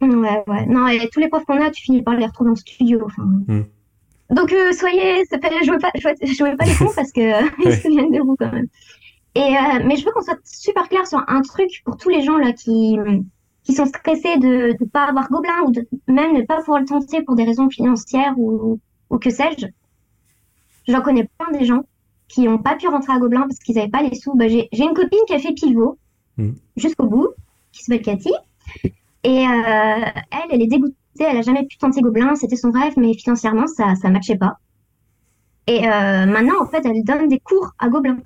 Ouais ouais non et tous les profs qu'on a tu finis par les retrouver en studio. Enfin... Hmm. Donc, euh, soyez, jouez pas, jouez pas les cons parce que ils se souviennent de vous quand même. Et, euh, mais je veux qu'on soit super clair sur un truc pour tous les gens là qui, qui sont stressés de ne pas avoir Gobelin ou de même ne pas pouvoir le tenter pour des raisons financières ou, ou que sais-je. J'en connais plein des gens qui n'ont pas pu rentrer à Gobelin parce qu'ils n'avaient pas les sous. Bah, j'ai une copine qui a fait pivot mm. jusqu'au bout, qui s'appelle Cathy. Et euh, elle, elle est dégoûtée, elle a jamais pu tenter Gobelin, c'était son rêve, mais financièrement, ça ne matchait pas. Et euh, maintenant, en fait, elle donne des cours à Gobelin.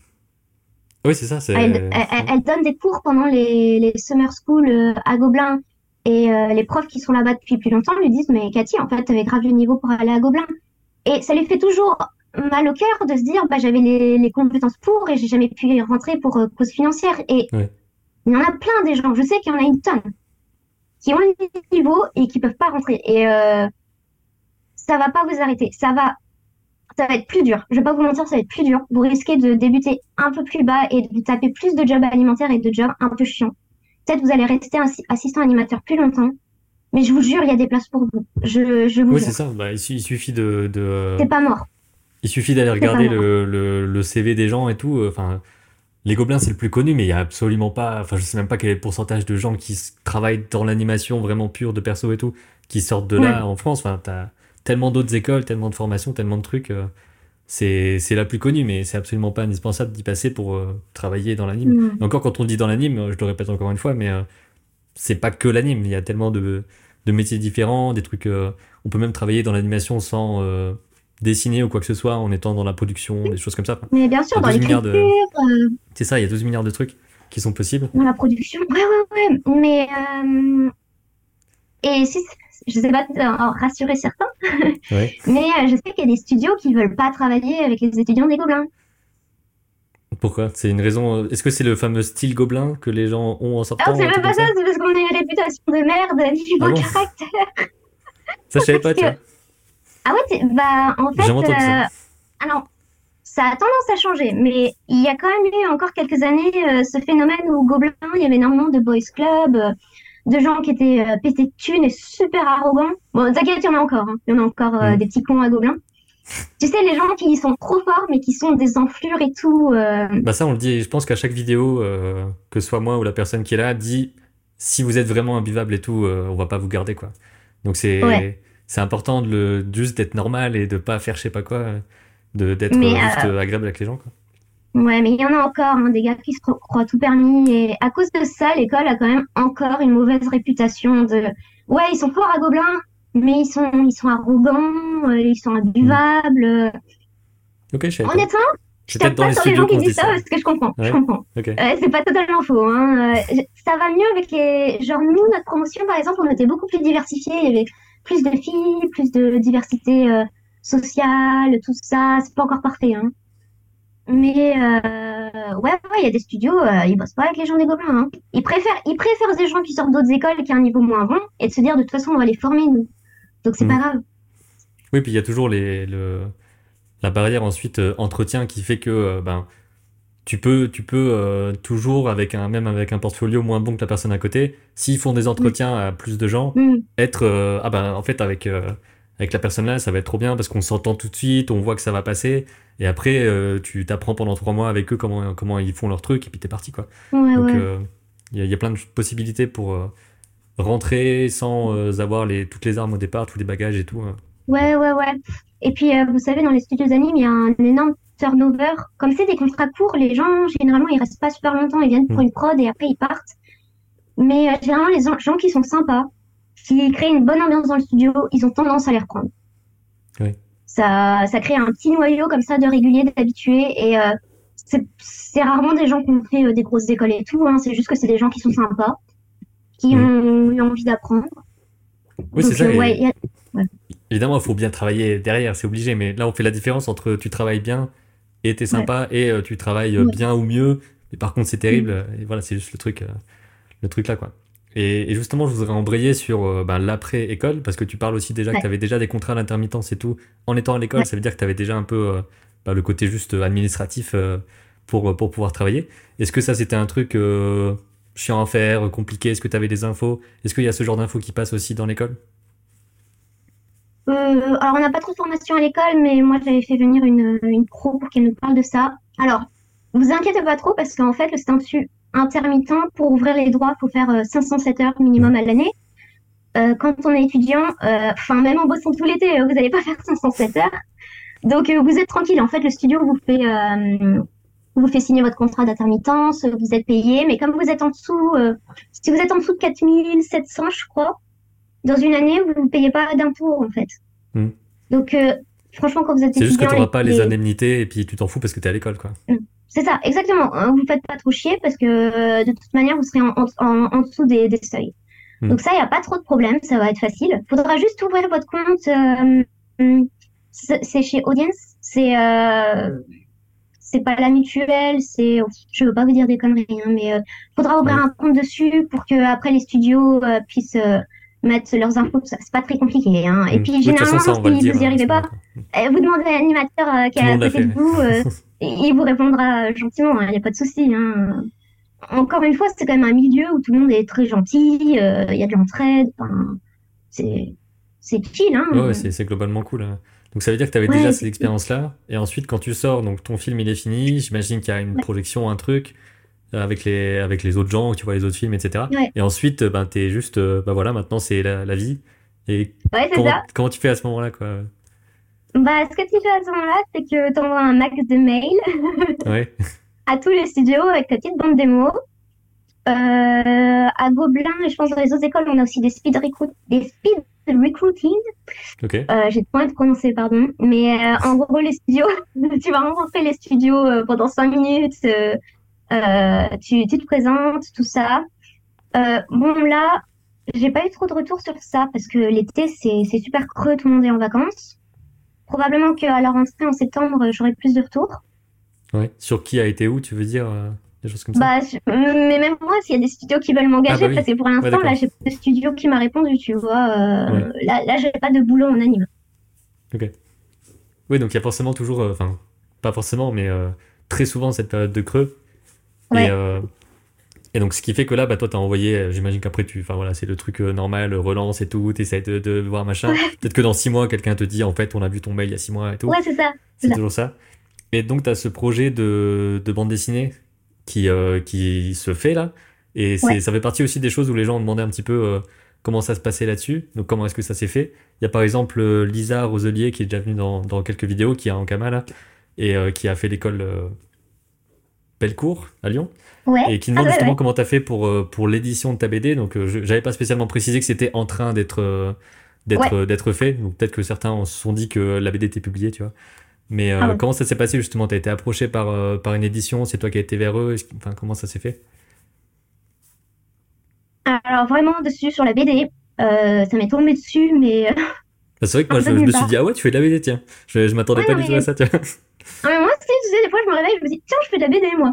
Oui, c'est ça. Elle, elle, donne des cours pendant les, les summer school euh, à Gobelin. Et les profs qui sont là-bas depuis plus longtemps lui disent Mais Cathy, en fait, tu avais grave le niveau pour aller à Gobelin. Et ça lui fait toujours mal au cœur de se dire bah, J'avais les, les, compétences pour et j'ai jamais pu y rentrer pour cause financière. Et il y en a plein des gens, je sais qu'il y en a une tonne, qui ont le niveau et qui peuvent pas rentrer. Et euh, ça va pas vous arrêter. Ça va ça va être plus dur. Je vais pas vous mentir, ça va être plus dur. Vous risquez de débuter un peu plus bas et de vous taper plus de jobs alimentaires et de jobs un peu chiants. Peut-être vous allez rester assistant animateur plus longtemps. Mais je vous jure, il y a des places pour vous. Je, je vous oui, c'est ça. Bah, il, suffit de. de... C'est pas mort. Il suffit d'aller regarder le, le, le, CV des gens et tout. Enfin, les Gobelins, c'est le plus connu, mais il y a absolument pas. Enfin, je sais même pas quel est le pourcentage de gens qui travaillent dans l'animation vraiment pure de perso et tout, qui sortent de là en France. Enfin, t'as tellement d'autres écoles, tellement de formations, tellement de trucs. Euh, c'est la plus connue, mais c'est absolument pas indispensable d'y passer pour euh, travailler dans l'anime. Encore quand on dit dans l'anime, je le répète encore une fois, mais euh, c'est pas que l'anime. Il y a tellement de, de, métiers différents, des trucs. on peut même travailler dans l'animation sans dessiner ou quoi que ce soit en étant dans la production, des choses comme ça. Mais bien sûr, dans l'écriture. De... C'est ça, il y a 12 milliards de trucs qui sont possibles. Dans la production, ouais, ouais, ouais. Mais. Et si je sais pas rassurer certains, <laughs> mais euh, je sais qu'il y a des studios qui veulent pas travailler avec les étudiants des Gobelins. Pourquoi? C'est une raison. Euh, est-ce que c'est le fameux style gobelin que les gens ont en sortant Non, c'est même pas ça, c'est parce qu'on a une réputation de merde niveau ah caractère. Ça, je savais <laughs> pas, tu vois. Ah ouais, bah en fait. Euh... Alors, ça a tendance à changer, mais il y a quand même eu encore quelques années euh, ce phénomène où Gobelin, il y avait énormément de boys club de gens qui étaient euh, pétés de thunes et super arrogants. Bon, t'inquiète, il y en a encore. Hein. Il y en a encore euh, mm. des petits cons à gobelins. Tu sais, les gens qui sont trop forts, mais qui sont des enflures et tout. Euh. Bah ça, on le dit. Je pense qu'à chaque vidéo, que ce soit moi ou la personne qui est là, dit si vous êtes vraiment imbuvable et tout, on va pas vous garder quoi. Donc c'est c'est important de le, juste d'être normal et de pas faire je sais pas quoi, de d'être juste agréable avec les gens quoi. Ouais, mais il y en a encore, hein, des gars qui se croient tout permis. Et à cause de ça, l'école a quand même encore une mauvaise réputation de. Ouais, ils sont forts à Gobelin, mais ils sont, ils sont arrogants, euh, ils sont abusables. Ok, je Honnêtement, je tape pas sur les gens qui disent ça parce que je comprends. Je comprends. Euh, c'est pas totalement faux. Hein. Euh, ça va mieux avec les. Genre, nous, notre promotion, par exemple, on était beaucoup plus diversifié. Il y avait plus de filles, plus de diversité sociale, tout ça. C'est pas encore parfait. Hein. Mais euh, ouais, il y a des studios, euh, ils bossent pas avec les gens des gobelins. Hein. Ils préfèrent, ils préfèrent des gens qui sortent d'autres écoles qui ont un niveau moins bon et de se dire de toute façon on va les former nous. Donc c'est pas mm. grave. Oui, puis il y a toujours les, le, la barrière ensuite euh, entretien qui fait que ben tu peux, tu peux toujours avec un même avec un portfolio moins bon que la personne à côté, s'ils font des entretiens à plus de gens, mm. être ah ben en fait avec avec la personne là ça va être trop bien parce qu'on s'entend tout de suite, on voit que ça va passer et après, euh, tu t'apprends pendant trois mois avec eux comment, comment ils font leur truc, et puis t'es parti, quoi. Ouais, Donc, il euh, y, a plein de possibilités pour euh, rentrer sans avoir les, toutes les armes au départ, tous les bagages et tout. Hein. Ouais, ouais, ouais. Et puis, vous savez, dans les studios d'anime, il y a un énorme turnover. Comme c'est des contrats courts, les gens, généralement, ils restent pas super longtemps, ils viennent pour mm. une prod et après, ils partent. Mais généralement, les gens qui sont sympas, qui créent une bonne ambiance dans le studio, ils ont tendance à les reprendre. Oui ça, ça crée un petit noyau comme ça de réguliers, d'habitués. Et euh, c'est rarement des gens qui ont fait euh, des grosses écoles et tout. Hein. C'est juste que c'est des gens qui sont sympas, qui ont eu envie d'apprendre. Oui, c'est ça. Euh, évidemment, il faut bien travailler derrière, c'est obligé. Mais là, on fait la différence entre tu travailles bien et t'es sympa et tu travailles bien ou mieux. Mais par contre, c'est terrible. Et voilà, c'est juste le truc, le truc là, quoi. Et, justement, je voudrais embrayer sur euh, ben, l'après-école, parce que tu parles aussi déjà que tu avais déjà des contrats d'intermittence et tout. En étant à l'école, ça veut dire que tu avais déjà un peu euh, ben, le côté juste administratif euh, pour, pour pouvoir travailler. Est-ce que ça, c'était un truc chiant à faire, compliqué? Est-ce que tu avais des infos? Est-ce qu'il y a ce genre d'infos qui passent aussi dans l'école? Alors, on n'a pas trop de formation à l'école, mais moi, j'avais fait venir une, une pro pour qu'elle nous parle de ça. Alors, vous inquiétez pas trop parce qu'en fait, le statut intermittent, pour ouvrir les droits, il faut faire 507 heures minimum à l'année. quand on est étudiant, enfin même en bossant tout l'été, vous n'allez pas faire 507 heures. Donc vous êtes tranquille. En fait, le studio vous fait vous fait signer votre contrat d'intermittence, vous êtes payé, mais comme vous êtes en dessous, si vous êtes en dessous de 4700, je crois, dans une année, vous ne payez pas d'impôts, en fait. Hmm. Donc, euh, franchement, quand vous êtes C'est juste que tu n'auras pas les... indemnités et puis tu t'en fous parce que tu es à l'école, quoi. Hmm. C'est ça, exactement. Hein, vous ne faites pas trop chier parce que euh, de toute manière, vous serez en, en, dessous des, des seuils. Hmm. Donc ça, il n'y a pas trop de problème, ça va être facile. Il faudra juste ouvrir votre compte. Euh, c'est chez Audience. C'est c'est pas la mutuelle, c'est, je veux pas vous dire des conneries, hein, mais il faudra ouvrir un compte dessus pour que après les studios puissent mettre leurs infos, c'est pas très compliqué. Hein. Et mm. puis généralement, si vous n'y arrivez pas, euh, vous demandez à l'animateur euh, qui est à côté de vous, euh, <laughs> il vous répondra gentiment, il hein, n'y a pas de souci. Hein. Encore une fois, c'est quand même un milieu où tout le monde est très gentil, il y a de l'entraide, c'est chill. Hein. Ouais, c'est globalement cool. Hein. Donc ça veut dire que tu avais déjà cette expérience-là, et ensuite quand tu sors, donc ton film il est fini, j'imagine qu'il y a une projection, un truc, avec les, avec les autres gens, tu vois les autres films, etc. Et ensuite, ben, t'es juste, euh, bah voilà, maintenant c'est la, la, vie. Et comment, ça. comment tu fais à ce moment-là, quoi? Bah, ce que tu fais à ce moment-là, c'est que tu envoies un max de mails <laughs> ouais. à tous les studios avec ta petite bande démo. Euh, à Gobelin et je pense dans les autres écoles, on a aussi des speed, recruit des speed recruiting. Okay. Euh, J'ai envie de prononcer, pardon. Mais euh, en gros, les studios, <laughs> tu vas rencontrer les studios euh, pendant 5 minutes. Euh, tu, tu, te présentes, tout ça. Euh, bon, là, j'ai pas eu trop de retours sur ça parce que l'été, c'est super creux, tout le monde est en vacances. Probablement qu'à la rentrée en septembre, j'aurai plus de retours. Ouais. Sur qui a été où, tu veux dire euh, des choses comme ça bah, Mais même moi, s'il y a des studios qui veulent m'engager, ah bah parce que pour l'instant, là, j'ai pas de studio qui m'a répondu, tu vois. Euh, Là, là j'ai pas de boulot en anime. Ok. Oui, donc il y a forcément toujours, enfin, pas forcément, mais très souvent cette période de creux et, euh, et, donc, ce qui fait que là, bah, toi, t'as envoyé, euh, j'imagine qu'après, tu, enfin voilà, c'est le truc euh, normal, relance et tout, t'essayes de, de voir machin. Peut-être que dans six mois, quelqu'un te dit, en fait, on a vu ton mail il y a six mois et tout. Ouais, c'est ça. C'est toujours ça. Et donc, t'as ce projet de, de bande dessinée qui, qui se fait là. Et ça fait partie aussi des choses où les gens ont demandé un petit peu comment ça se passait là-dessus. Donc, comment est-ce que ça s'est fait? Il y a par exemple Lisa Roselier qui est déjà venue dans, dans quelques vidéos, qui est en Kama là, et qui a fait l'école Bellecour à Lyon. Et qui demande ah justement comment tu as fait pour, euh, pour l'édition de ta BD. Donc, euh, j'avais pas spécialement précisé que c'était en train d'être euh, d'être d'être fait. Donc, peut-être que certains se sont dit que la BD était publiée, tu vois. Mais ah comment ça s'est passé justement? Tu as été approché par, par une édition? C'est toi qui as été vers eux? Enfin, comment ça s'est fait? Alors, vraiment, dessus, sur la BD, ça m'est tombé dessus, mais. Bah, c'est vrai que <laughs> moi, je, me suis dit, ah ouais, tu fais de la BD, tiens. Je, je m'attendais pas du tout à ça, tu vois. Ah, mais moi, tu sais, des fois, je me réveille, je me dis, tiens, je fais de la BD, moi.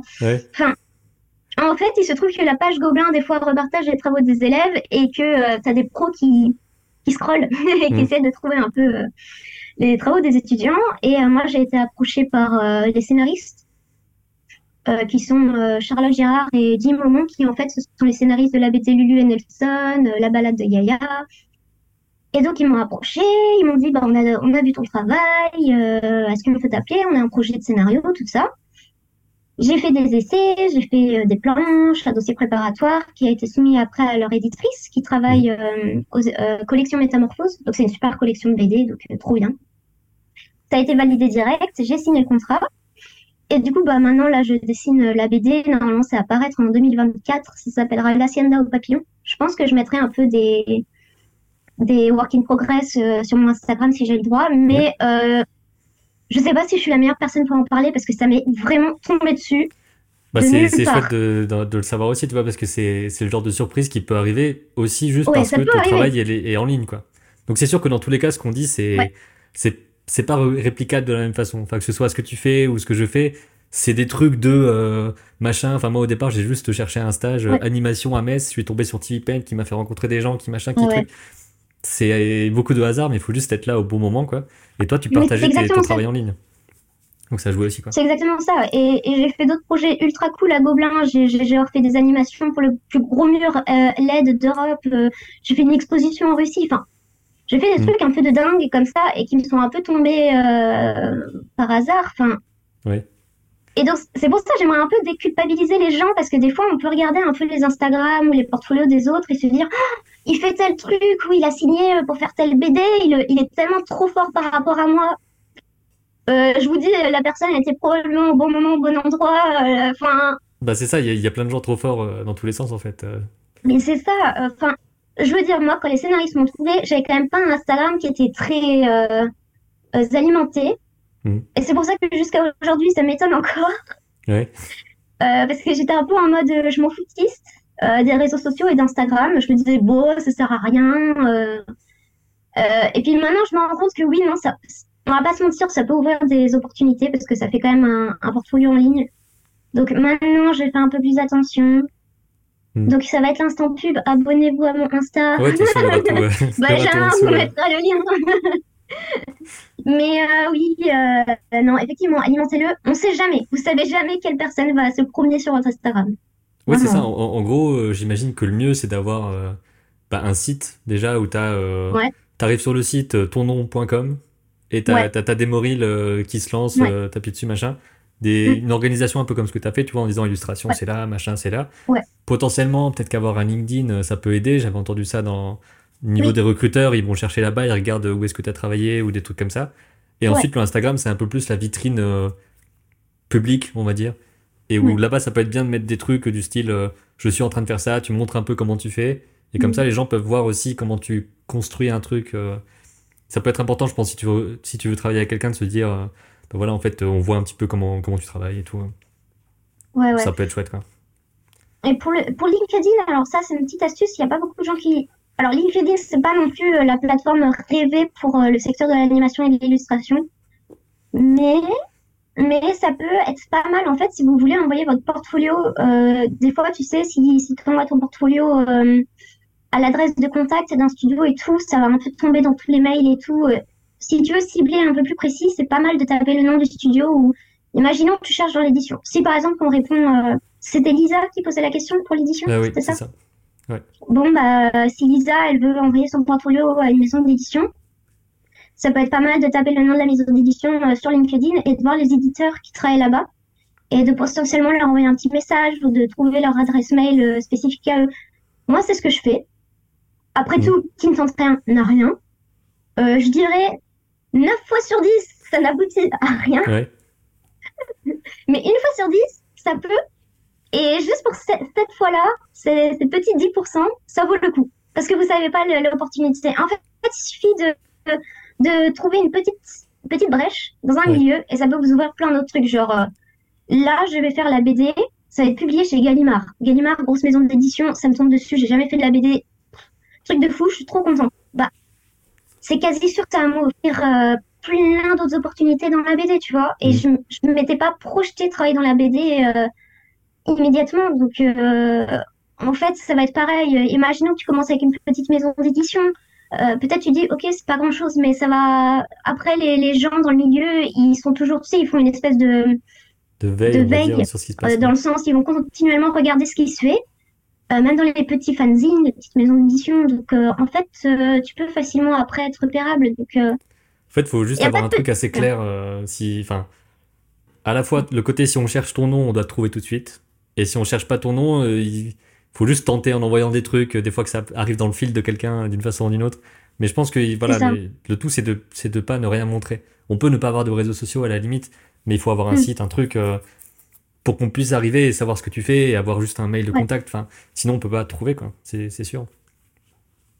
Enfin, en fait, il se trouve que la page Gobelin, des fois, repartage les travaux des élèves et que euh, tu as des pros qui, qui scrollent <laughs> et qui mm. essaient de trouver un peu euh, les travaux des étudiants. Et euh, moi, j'ai été approchée par les scénaristes qui sont Charlotte Girard et Jim Momon, qui en fait, ce sont les scénaristes de la BD Lulu et Nelson, La balade de Yaya, et donc, ils m'ont approché, ils m'ont dit, bah, on, a, on a vu ton travail, euh, est-ce qu'on peut t'appeler? On a un projet de scénario, tout ça. J'ai fait des essais, j'ai fait euh, des planches, un dossier préparatoire qui a été soumis après à leur éditrice qui travaille euh, aux collections Métamorphose. Donc, c'est une super collection de BD, donc trop bien. Ça a été validé direct, j'ai signé le contrat. Et du coup, bah, maintenant, là, je dessine la BD. Normalement, va apparaître en 2024. Ça s'appellera L'Hacienda au papillon. Je pense que je mettrai un peu des, des work in progress euh, sur mon Instagram si j'ai le droit, mais euh, je sais pas si je suis la meilleure personne pour en parler parce que ça m'est vraiment tombé dessus. Bah c'est chouette de, de, le savoir aussi, tu vois, parce que c'est le genre de surprise qui peut arriver aussi juste parce que ton travail est, est, en ligne, quoi. Donc c'est sûr que dans tous les cas, ce qu'on dit, c'est c'est pas réplicable de la même façon. Enfin, que ce soit ce que tu fais ou ce que je fais, c'est des trucs de euh, machin. Enfin, moi au départ, j'ai juste cherché un stage animation à Metz. Je suis tombé sur TV Paint qui m'a fait rencontrer des gens qui machin, qui truc c'est beaucoup de hasard, mais il faut juste être là au bon moment, quoi. Et toi, tu partageais ton travail en ligne. Donc ça jouait aussi, quoi. C'est exactement ça. Et, j'ai fait d'autres projets ultra cool à Gobelin. J'ai fait des animations pour le plus gros mur euh, LED d'Europe. Euh, j'ai fait une exposition en Russie. Enfin, j'ai fait des mm. trucs un peu de dingue comme ça et qui me sont un peu tombés euh, par hasard. Enfin. Ouais. Et donc, c'est pour ça que j'aimerais un peu déculpabiliser les gens parce que des fois, on peut regarder un peu les Instagram ou les portfolios des autres et se dire ah, il fait tel truc ou il a signé pour faire tel BD, il, il est tellement trop fort par rapport à moi. Euh, je vous dis, la personne était probablement au bon moment, au bon endroit. euh, Bah c'est ça, il y, a- il y a plein de gens trop forts euh, dans tous les sens en fait. euh. mais c'est ça. euh, Enfin, je veux dire, moi, quand les scénaristes m'ont trouvé, j'avais quand même pas un Instagram qui était très euh, euh, alimenté. Mhm. Et c'est pour ça que jusqu'à aujourd'hui, ça m'étonne encore. Ouais. Euh, parce que j'étais un peu en mode je m'en foutiste euh, des réseaux sociaux et d'Instagram. Je me disais, bon, ça sert à rien. euh. Euh, et puis maintenant, je me rends compte que oui, non, ça, on va pas se mentir, ça peut ouvrir des opportunités parce que ça fait quand même un, un portfolio en ligne. Donc maintenant, je fais un peu plus attention. Hmm. Donc ça va être l'instant pub. Abonnez-vous à mon Insta. Ouais, <laughs> Benjamin dessous, vous mettra le lien. <laughs> Mais euh, oui, euh, non, effectivement, alimentez-le. On sait jamais. Vous savez jamais quelle personne va se promener sur votre Instagram. Ouais, c'est ça. Vraiment. En, en gros, euh, j'imagine que le mieux, c'est d'avoir euh, bah, un site déjà où euh, Ouais. t'arrives sur le site euh, tonnom.com et Ouais. t'as, t'as des morils euh, qui se lancent, Ouais. euh, t'appuies dessus, machin. Des, Mm. Une organisation un peu comme ce que t'as fait, tu vois, en disant illustration, Ouais. c'est là, machin, c'est là. Ouais. Potentiellement, peut-être qu'avoir un LinkedIn, ça peut aider. J'avais entendu ça dans niveau Oui. des recruteurs, ils vont chercher là-bas, ils regardent où est-ce que t'as travaillé ou des trucs comme ça. Et Ouais. ensuite, le Instagram, c'est un peu plus la vitrine euh, publique, on va dire. Et où là-bas, ça peut être bien de mettre des trucs du style euh, je suis en train de faire ça, tu montres un peu comment tu fais. Et comme Mhm. ça, les gens peuvent voir aussi comment tu construis un truc. euh. Ça peut être important, je pense, si tu veux, si tu veux travailler avec quelqu'un, de se dire ben voilà, en fait, on voit un petit peu comment, comment tu travailles et tout. Ouais, ouais. Ça peut être chouette, quoi. Et pour le pour LinkedIn, alors ça, c'est une petite astuce. Il n'y a pas beaucoup de gens qui. Alors LinkedIn, c'est pas non plus euh, la plateforme rêvée pour euh, le secteur de l'animation et de l'illustration, mais mais ça peut être pas mal en fait si vous voulez envoyer votre portfolio. euh, des fois, tu sais, si si tu envoies ton portfolio euh, à l'adresse de contact d'un studio et tout, ça va un peu tomber dans tous les mails et tout. Si tu veux cibler un peu plus précis, c'est pas mal de taper le nom du studio ou imaginons que tu cherches dans l'édition. Si par exemple on répond, euh, c'était Lisa qui posait la question pour l'édition, Ah oui, c'était c'est ça? ça. Bon, bah, si Lisa, elle veut envoyer son portfolio à une maison d'édition, ça peut être pas mal de taper le nom de la maison d'édition euh, sur LinkedIn et de voir les éditeurs qui travaillent là-bas et de potentiellement leur envoyer un petit message ou de trouver leur adresse mail euh, spécifique à eux. Moi, c'est ce que je fais. Après Mhm. tout, qui ne tente rien n'a rien. Euh, je dirais 9 fois sur 10, ça n'aboutit à rien. Ouais. <laughs> Mais une fois sur 10, ça peut. Et juste pour cette, cette fois-là, ces, ces petits 10%, ça vaut le coup. Parce que vous savez pas l'opportunité. En fait, il suffit de, de, de trouver une petite, petite brèche dans un Ouais. milieu et ça peut vous ouvrir plein d'autres trucs. Genre, euh, là, je vais faire la BD, ça va être publié chez Gallimard. Gallimard, grosse maison d'édition, ça me tombe dessus, j'ai jamais fait de la BD. Truc de fou, je suis trop contente. Bah, c'est quasi sûr que ça va m'offrir euh, plein d'autres opportunités dans la BD, tu vois. Et je, je ne m'étais pas projetée travailler dans la BD euh, immédiatement. Donc, euh, en fait, ça va être pareil. Euh, Imaginons que tu commences avec une petite maison d'édition. Euh, peut-être tu dis, ok, c'est pas grand-chose, mais ça va. Après, les, les gens dans le milieu, ils sont toujours, tu sais, ils font une espèce de, De veille, De veille, dire, sur ce qui se passe. euh, dans le sens, ils vont continuellement regarder ce qui se fait. Euh, même dans les petits fanzines, les petites maisons d'édition. Donc, en fait, tu peux facilement après être repérable. Donc, En fait, faut juste avoir un truc assez clair. si, enfin, à la fois le côté si on cherche ton nom, on doit te trouver tout de suite. Et si on cherche pas ton nom, euh, il faut juste tenter en envoyant des trucs. euh, Des fois que ça arrive dans le fil de quelqu'un euh, d'une façon ou d'une autre. Mais je pense que voilà, le tout c'est de c'est de pas ne rien montrer. On peut ne pas avoir de réseaux sociaux à la limite, mais il faut avoir un Mm. site, un truc euh, pour qu'on puisse arriver et savoir ce que tu fais et avoir juste un mail de Ouais. contact. Enfin, sinon on peut pas te trouver quoi. C'est c'est sûr.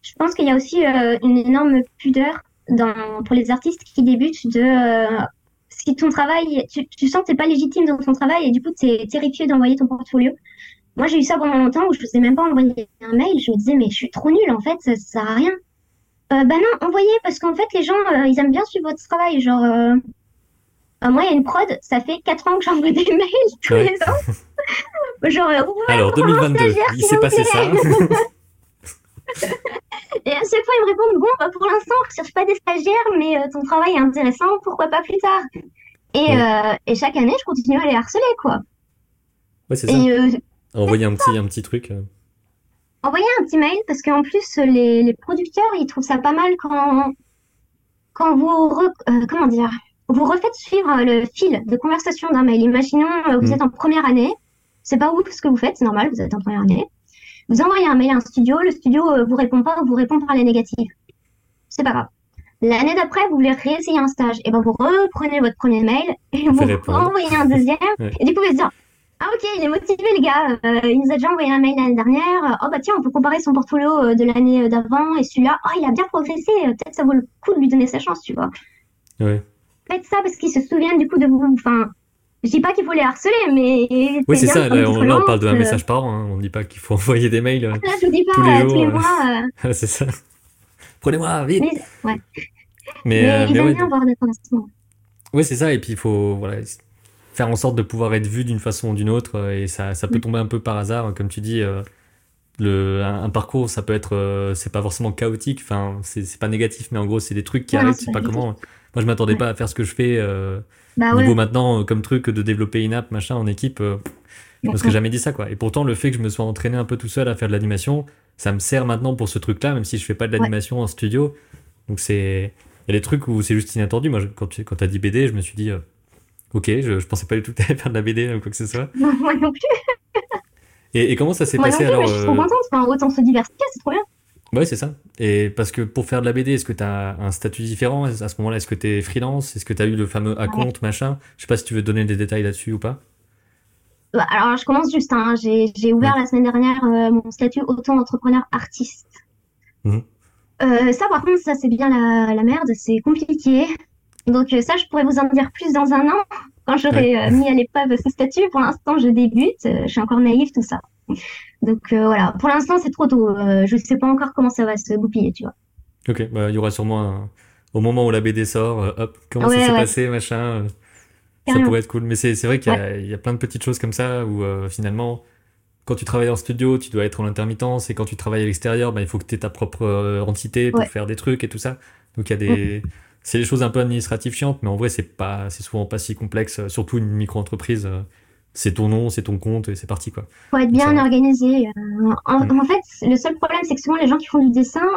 Je pense qu'il y a aussi euh, une énorme pudeur dans, pour les artistes qui débutent de euh, si ton travail, tu, tu sens que t'es pas légitime dans ton travail et du coup t'es terrifié d'envoyer ton portfolio. Moi j'ai eu ça pendant longtemps où je faisais même pas envoyer un mail, je me disais mais je suis trop nulle en fait, ça, ça sert à rien. Euh, bah non, envoyez parce qu'en fait les gens euh, ils aiment bien suivre votre travail. Genre euh, euh, moi il y a une prod, ça fait 4 ans que j'envoie des <laughs> mails tous Ouais. les ans. Genre pouvez Alors prendre un 2022, stagiaire, il s'est passé ça. Et à chaque fois, ils me répondent, bon, bah, pour l'instant, on ne recherche pas des stagiaires, mais euh, ton travail est intéressant, pourquoi pas plus tard? Et, Ouais. euh, et chaque année, je continue à les harceler, quoi. ouais, c'est ça. Euh, Envoyer un petit un petit truc. euh. envoyer un petit mail, parce qu'en plus, les, les producteurs, ils trouvent ça pas mal quand, quand vous, re- comment dire, vous refaites suivre le fil de conversation d'un mail. Imaginons, vous mm. êtes en première année, c'est pas vous ce que vous faites, c'est normal, vous êtes en première année. Vous envoyez un mail à un studio, le studio vous répond pas, vous répond par les négatives. C'est pas grave. L'année d'après, vous voulez réessayer un stage, et ben vous reprenez votre premier mail et vous renvoyez un deuxième, <laughs> et du coup vous dire ah ok, il est motivé le gars. Euh, il nous a déjà envoyé un mail l'année dernière. Oh bah tiens, on peut comparer son portfolio euh, de l'année d'avant et celui-là. Oh, il a bien progressé. Peut-être ça vaut le coup de lui donner sa chance, tu vois. Ouais. Faites ça parce qu'ils se souviennent du coup de vous. Enfin, je dis pas qu'il faut les harceler, mais. Oui, c'est ça. Là on, parle d'un message par an. Hein. On dit pas qu'il faut <laughs> envoyer des mails. Là, je vous dis pas tous les, jours, tous les mois. Euh... <laughs> c'est ça. Prenez-moi vite. Mais, ouais. mais, mais avoir des Oui, c'est ça. Et puis il faut voilà faire en sorte de pouvoir être vu d'une façon ou d'une autre euh, et ça, ça peut mm. tomber un peu par hasard comme tu dis euh, le un, parcours ça peut être euh, c'est pas forcément chaotique enfin c'est pas négatif mais en gros c'est des trucs qui arrivent c'est pas comment moi je m'attendais pas à faire ce que je fais euh, bah niveau maintenant comme truc de développer une app machin en équipe je me serais jamais dit ça quoi. Et pourtant le fait que je me sois entraîné un peu tout seul à faire de l'animation ça me sert maintenant pour ce truc là même si je fais pas de l'animation en studio. Donc c'est il y a des trucs où c'est juste inattendu. Moi quand tu quand as dit BD je me suis dit Ok, je, je pensais pas du tout que tu <laughs> faire de la BD ou quoi que ce soit. moi non plus. et, et, comment ça s'est passé alors Je suis trop euh, contente, enfin, autant se diversifier, c'est trop bien. Ouais, c'est ça. Et parce que pour faire de la BD, est-ce que tu as un statut différent? À ce moment-là Est-ce que tu es freelance? Est-ce que tu as eu le fameux compte machin? Je sais pas si tu veux donner des détails là-dessus ou pas. Bah, alors, je commence juste. Hein. J'ai ouvert la semaine dernière euh, mon statut auto-entrepreneur artiste. Mmh. Euh, ça, par contre, ça, c'est bien la, la merde. C'est compliqué. Donc euh, ça, je pourrais vous en dire plus dans un an, quand j'aurai euh, mis à l'épreuve ce statut. Pour l'instant, je débute, je suis encore naïve, tout ça. Donc voilà, pour l'instant, c'est trop tôt. je ne sais pas encore comment ça va se goupiller, tu vois. Ok, bah, il y aura sûrement au moment où la BD sort, hop, comment ça s'est passé, machin. ça pourrait être cool. Mais c'est vrai qu'il y, y, a plein de petites choses comme ça où finalement, quand tu travailles en studio, tu dois être en intermittence et quand tu travailles à l'extérieur, bah, il faut que tu aies ta propre entité pour faire des trucs et tout ça. Donc il y a des... Mm c'est des choses un peu administratives chiantes, mais en vrai, c'est pas, c'est souvent pas si complexe. Euh, surtout une micro-entreprise, euh, c'est ton nom, c'est ton compte et c'est parti, quoi. Faut être bien organisé. Euh, en, fait, le seul problème, c'est que souvent, les gens qui font du dessin,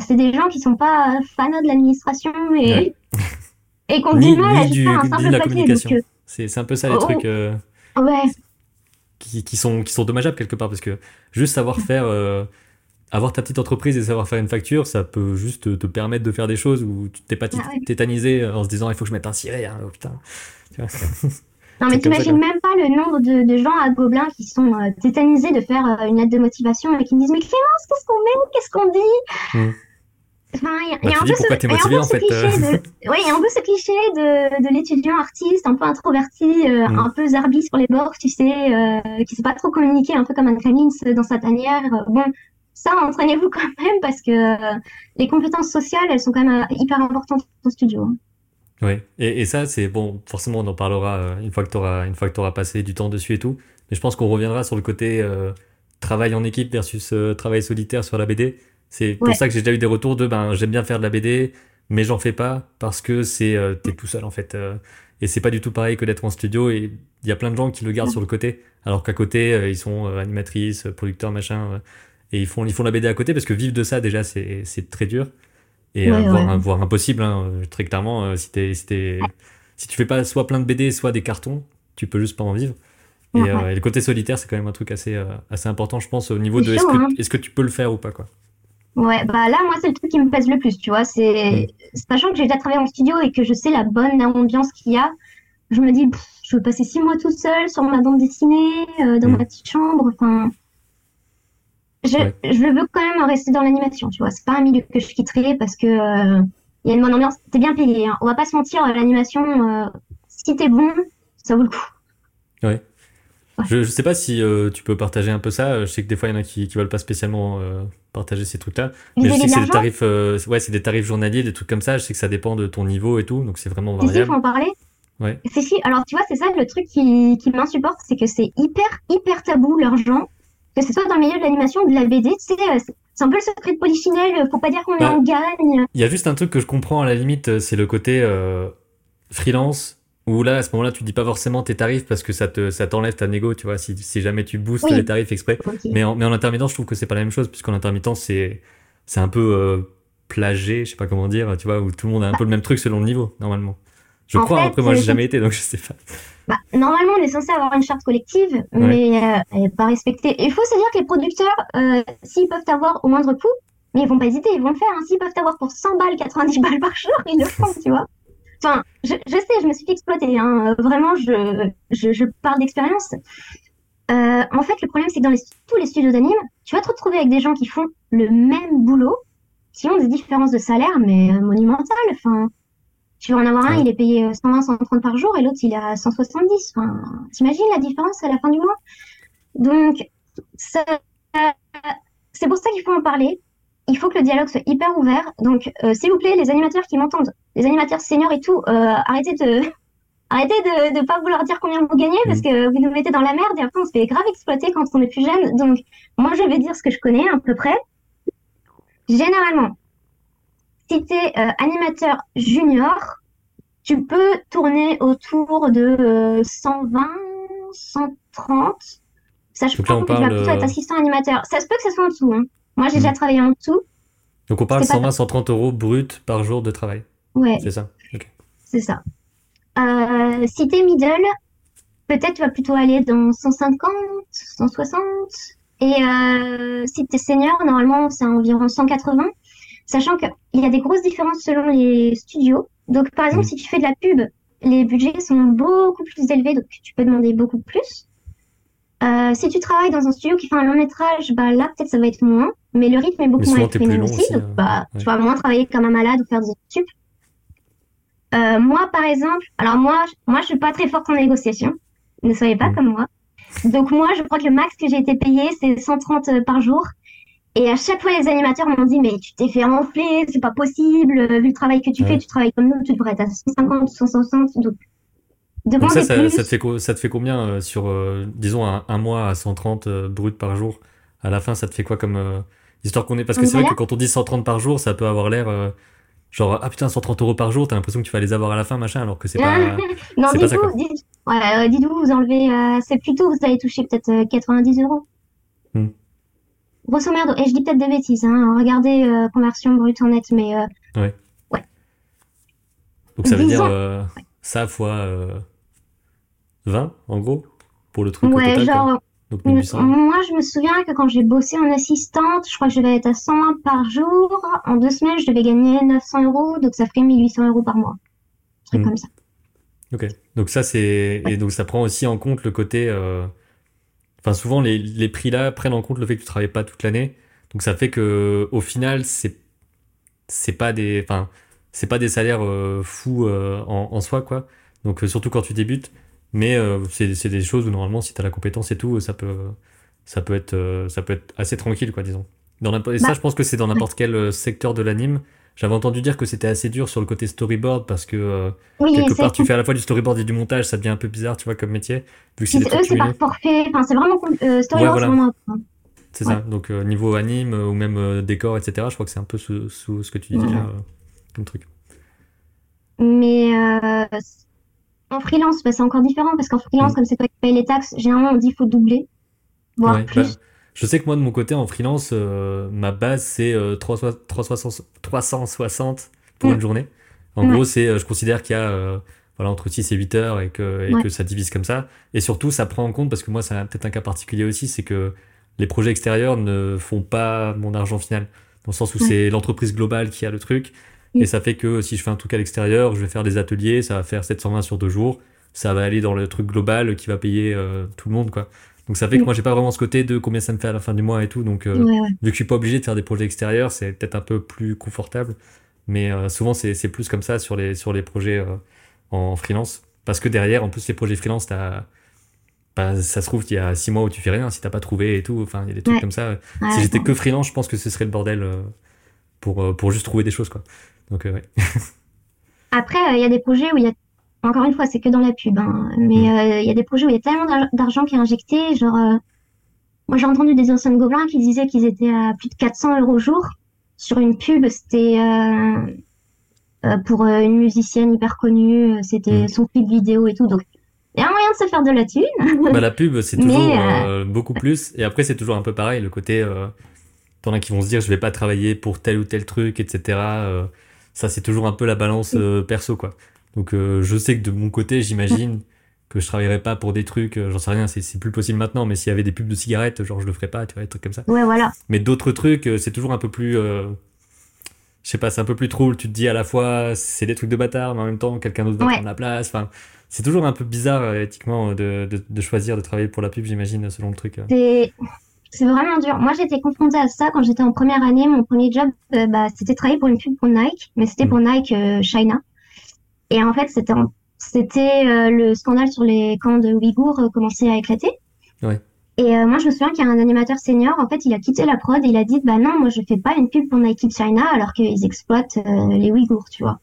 c'est des gens qui sont pas fans de l'administration et, <laughs> et qui ont du mal à juste faire un simple papier. C'est un peu ça, les oh, trucs. ouais. Qui, qui, sont, qui sont dommageables quelque part, parce que juste savoir faire avoir ta petite entreprise et savoir faire une facture, ça peut juste te, permettre de faire des choses où tu t'es pas ah tétanisé en se disant il faut que je mette un ciré, hein, oh, putain. <laughs> non mais t'imagines même pas le nombre de, gens à Gobelin qui sont euh, tétanisés de faire euh, une lettre de motivation et qui me disent mais Clémence, qu'est-ce qu'on met, qu'est-ce qu'on dit? Hmm. Enfin, il y, a un peu ce, cliché de, de l'étudiant artiste un peu introverti, euh, hmm. un peu zarbi sur les bords, tu sais, qui sait pas trop communiquer, un peu comme un Camins dans sa tanière. Bon, ça, entraînez-vous <laughs> quand même parce que les compétences sociales, elles sont quand même hyper importantes au studio. Hein. Oui, et, et, ça, c'est bon, forcément, on en parlera euh, une fois que tu auras, une fois que auras passé du temps dessus et tout. Mais je pense qu'on reviendra sur le côté travail en équipe versus travail solitaire sur la BD. C'est pour ça que j'ai déjà eu des retours de ben, j'aime bien faire de la BD, mais j'en fais pas parce que c'est t'es tout seul en fait. et c'est pas du tout pareil que d'être en studio. Et il y a plein de gens qui le gardent sur le côté, alors qu'à côté, ils sont animatrices, producteurs, machin et ils font, ils font la BD à côté parce que vivre de ça, déjà, c'est très dur. Et euh, voire, impossible, hein, très clairement. Euh, si, es, si, si tu fais pas soit plein de BD, soit des cartons, tu peux juste pas en vivre. Euh, et, le côté solitaire, c'est quand même un truc assez, assez important, je pense, au niveau de est-ce que, hein. est que, tu peux le faire ou pas, quoi. Ouais, bah là, moi, c'est le truc qui me pèse le plus, tu vois. C'est mm. sachant que j'ai déjà travaillé en studio et que je sais la bonne ambiance qu'il y a. Je me dis, je veux passer six mois tout seul sur ma bande dessinée, dans mm. ma petite chambre. Enfin, je, je veux quand même rester dans l'animation, tu vois. C'est pas un milieu que je quitterai parce que euh, il y a une bonne ambiance. T'es bien payé. Hein. On va pas se mentir, l'animation, euh, si t'es bon, ça vaut le coup. Ouais. Je, je sais pas si euh, tu peux partager un peu ça. Je sais que des fois, il y en a qui, qui veulent pas spécialement partager ces trucs-là. Mais je sais que c'est des tarifs, ouais, c'est des tarifs journaliers, des trucs comme ça. Je sais que ça dépend de ton niveau et tout, donc c'est vraiment variable. Il faut en parler? Ouais. C'est si. Alors, tu vois, c'est ça le truc qui, qui m'insupporte, c'est que c'est hyper, hyper tabou l'argent que ce soit dans le milieu de l'animation ou de la BD, tu sais, euh, c'est un peu le secret de Polichinelle, faut pas dire qu'on bah, en gagne. Il y a juste un truc que je comprends à la limite, euh, c'est le côté euh, freelance, où là, à ce moment-là, tu dis pas forcément tes tarifs parce que ça te ça t'enlève ta négo, tu vois, si, si jamais tu boostes les tarifs exprès. Mais, en, mais en intermittent, je trouve que c'est pas la même chose, puisqu'en intermittent, c'est c'est un peu euh, plagé, je sais pas comment dire, tu vois, où tout le monde a un peu le même truc selon le niveau, normalement. Je crois, après moi j'ai jamais été, donc je sais pas. Bah, normalement, on est censé avoir une charte collective, mais euh, elle n'est pas respectée. Il faut se dire que les producteurs, euh, s'ils peuvent avoir au moindre coût, mais ils vont pas hésiter, ils vont le faire. Hein. S'ils peuvent avoir pour 100 balles, 90 balles par jour, ils le font, tu vois. Enfin, je, je, sais, je me suis fait exploiter. Hein. Vraiment, je, je, je parle d'expérience. Euh, en fait, le problème, c'est que dans les, tous les studios d'anime, tu vas te retrouver avec des gens qui font le même boulot, qui ont des différences de salaire, mais euh, monumentales. Enfin, tu vas en avoir un, il est payé 120, 130 par jour, et l'autre, il est à 170. Enfin, t'imagines la différence à la fin du mois? Donc, c'est pour ça qu'il faut en parler. Il faut que le dialogue soit hyper ouvert. Donc, euh, s'il vous plaît, les animateurs qui m'entendent, les animateurs seniors et tout, euh, arrêtez de <laughs> arrêtez de ne pas vouloir dire combien vous gagnez parce mm. que vous nous mettez dans la merde et après on se fait grave exploiter quand on est plus jeune. Donc, moi, je vais dire ce que je connais à peu près. Généralement, si tu es euh, animateur junior, tu peux tourner autour de 120, 130. Sachant que tu vas plutôt être assistant animateur. Ça se peut que ça soit en dessous. Hein. Moi, j'ai mm. déjà travaillé en dessous. Donc on parle 120, 130 euros brut par jour de travail. Ouais. C'est ça? C'est ça. Euh, si t'es middle, peut-être tu vas plutôt aller dans 150, 160. Et euh, si t'es senior, normalement c'est environ 180. Sachant qu'il y a des grosses différences selon les studios. Donc par exemple, mm. si tu fais de la pub, les budgets sont beaucoup plus élevés, donc tu peux demander beaucoup plus. Euh, si tu travailles dans un studio qui fait un long métrage, bah là peut-être ça va être moins, mais le rythme est beaucoup moins effréné aussi, donc hein. bah, tu vas moins travailler comme un malade ou faire des études. Euh, moi, par exemple, alors moi, moi, je suis pas très forte en négociation. Ne soyez pas mm. comme moi. Donc moi, je crois que le max que j'ai été payé, c'est 130 euh, par jour. Et à chaque fois, les animateurs m'ont dit, mais tu t'es fait enfler, c'est pas possible. Euh, vu le travail que tu fais, tu travailles comme nous, tu devrais être à 150, 160. Donc, donc ça, ça, ça, te fait, ça te fait combien sur, disons, un, mois à 130 brut par jour? À la fin, ça te fait quoi comme histoire qu'on est Parce que c'est vrai que quand on dit 130 par jour, ça peut avoir l'air Genre, ah putain, 130 euros par jour, t'as l'impression que tu vas les avoir à la fin, machin, alors que c'est pas. <laughs> non, dites-vous, dites, ouais, dites vous enlevez. Euh, c'est plutôt, vous allez toucher peut-être 90 euh, euros. Hmm. Grosso merdo, et je dis peut-être des bêtises, hein, regardez euh, conversion brute en net, mais. ouais. Ouais. Donc ça veut dire ça fois 20, en gros, pour le truc ouais, genre. Moi, je me souviens que quand j'ai bossé en assistante, je crois que je devais être à 100 par jour. En deux semaines, je devais gagner 900 euros, donc ça ferait 1800 euros par mois. Un truc hmm. comme ça. Ok. Donc ça, c'est et donc ça prend aussi en compte le côté. Euh, enfin, souvent les, les prix là prennent en compte le fait que tu travailles pas toute l'année. Donc ça fait que au final, c'est c'est pas des, enfin, c'est pas des salaires euh, fous euh, en, en, soi quoi. Donc surtout quand tu débutes. Mais euh, c'est des choses où normalement, si tu as la compétence et tout, ça peut, ça peut, être, euh, ça peut être assez tranquille, quoi, disons. Dans et ça, bah, je pense que c'est dans n'importe quel euh, secteur de l'anime. J'avais entendu dire que c'était assez dur sur le côté storyboard parce que quelque part tu fais à la fois du storyboard et du montage, ça devient un peu bizarre, tu vois, comme métier. Vu que c'est eux, c'est par forfait. Enfin, c'est vraiment storyboard, c'est ça. Donc niveau anime ou même décor, etc. Je crois que c'est un peu sous, ce que tu dis comme truc. Mais en freelance, bah, c'est encore différent parce qu'en freelance, mm. comme c'est toi qui payes les taxes, généralement on dit qu'il faut doubler, voire plus. Bah, je sais que moi de mon côté en freelance, euh, ma base c'est 360 euh, pour mm. une journée. En gros, c'est, euh, je considère qu'il y a voilà, entre 6 et 8 heures et, que, et que ça divise comme ça. Et surtout, ça prend en compte, parce que moi, c'est peut-être un cas particulier aussi, c'est que les projets extérieurs ne font pas mon argent final. Dans le sens où c'est l'entreprise globale qui a le truc. Et ça fait que si je fais un truc à l'extérieur, je vais faire des ateliers, ça va faire 720 sur deux jours, ça va aller dans le truc global qui va payer euh, tout le monde, quoi. Donc ça fait que moi j'ai pas vraiment ce côté de combien ça me fait à la fin du mois et tout. Donc euh, vu que je suis pas obligé de faire des projets extérieurs, c'est peut-être un peu plus confortable. Mais euh, souvent c'est plus comme ça sur les, sur les projets en freelance. Parce que derrière, en plus les projets freelance, t'as bah, ça se trouve qu'il y a six mois où tu fais rien si t'as pas trouvé et tout. Enfin, il y a des trucs comme ça. si j'étais que freelance, je pense que ce serait le bordel pour, pour juste trouver des choses, quoi. Donc, euh, <laughs> Après, euh, il y a des projets où il y a, encore une fois, c'est que dans la pub, hein, mais mm. euh, il y a des projets où il y a tellement d'argent qui est injecté. Genre, moi j'ai entendu des anciens gobelins qui disaient qu'ils étaient à plus de 400 euros au jour sur une pub. C'était pour une musicienne hyper connue, c'était mm. son clip vidéo et tout. Donc, il y a un moyen de se faire de la thune. <laughs> Bah, la pub, c'est toujours beaucoup plus. Et après, c'est toujours un peu pareil, le côté. T'en as qui vont se dire, je vais pas travailler pour tel ou tel truc, etc. Ça, c'est toujours un peu la balance euh, perso, quoi. Donc je sais que de mon côté, j'imagine <laughs> que je travaillerais pas pour des trucs, j'en sais rien, c'est plus possible maintenant, mais s'il y avait des pubs de cigarettes, genre je le ferais pas, tu vois, des trucs comme ça. Ouais, voilà. Mais d'autres trucs, c'est toujours un peu plus je sais pas, c'est un peu plus trouble. Tu te dis à la fois, c'est des trucs de bâtard, mais en même temps, quelqu'un d'autre va prendre la place. Enfin, c'est toujours un peu bizarre euh, éthiquement de, de, choisir de travailler pour la pub, j'imagine, selon le truc. Euh. C'est vraiment dur. Moi, j'étais confrontée à ça quand j'étais en première année. Mon premier job, euh, bah, c'était travailler pour une pub pour Nike, mais c'était pour mm. Nike China. Et en fait, c'était c'était le scandale sur les camps de Ouïghours commençait à éclater. Ouais. Et moi, je me souviens qu'il y a un animateur senior, en fait, il a quitté la prod et il a dit, bah non, moi, je fais pas une pub pour Nike China alors qu'ils exploitent les Ouïghours, tu vois.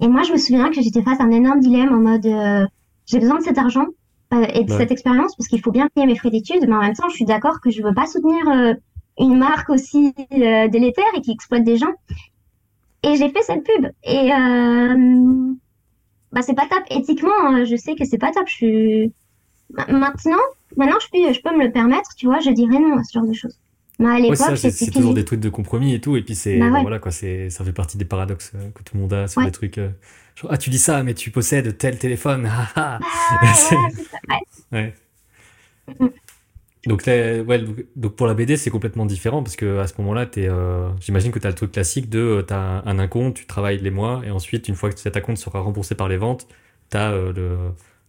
Et moi, je me souviens que j'étais face à un énorme dilemme en mode euh, j'ai besoin de cet argent euh, et de cette expérience parce qu'il faut bien payer mes frais d'études, mais en même temps, je suis d'accord que je veux pas soutenir euh, une marque aussi délétère et qui exploite des gens. Et j'ai fait cette pub. Et bah, c'est pas top. Éthiquement, je sais que c'est pas top. Je suis... Maintenant, maintenant je, peux, je peux me le permettre, tu vois, je dirais non à ce genre de choses. Mais à l'époque, c'est toujours des trucs de compromis et tout. Et puis, c'est bah voilà, quoi, ça fait partie des paradoxes euh, que tout le monde a sur des trucs. Euh, ah, tu dis ça, mais tu possèdes tel téléphone. Ah, ah. ouais. <laughs> Donc, ouais, donc pour la BD, c'est complètement différent parce que à ce moment-là, euh, j'imagine que tu as le truc classique de tu as un, un tu travailles les mois et ensuite, une fois que cet compte sera remboursé par les ventes, tu as le,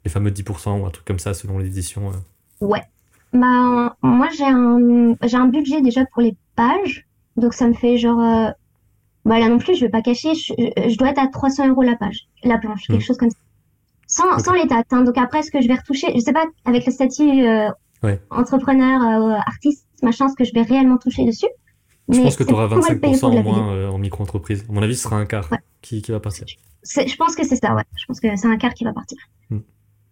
les fameux 10% ou un truc comme ça selon l'édition. Ouais, bah, moi, j'ai un, un budget déjà pour les pages. Donc, ça me fait genre. Euh, bah, là non plus, je vais pas cacher, je, dois être à 300 euros la page, la planche, quelque hmm. chose comme ça. Sans, sans les. Hein. Donc, après, ce que je vais retoucher, je sais pas, avec le statut euh, entrepreneur, euh, artiste, machin, ce que je vais réellement toucher dessus. Je pense que tu auras 25% en moins en micro-entreprise. À mon avis, ce sera un quart qui, qui va partir. Je pense que c'est ça, ouais. Je pense que c'est un quart qui va partir. Hmm.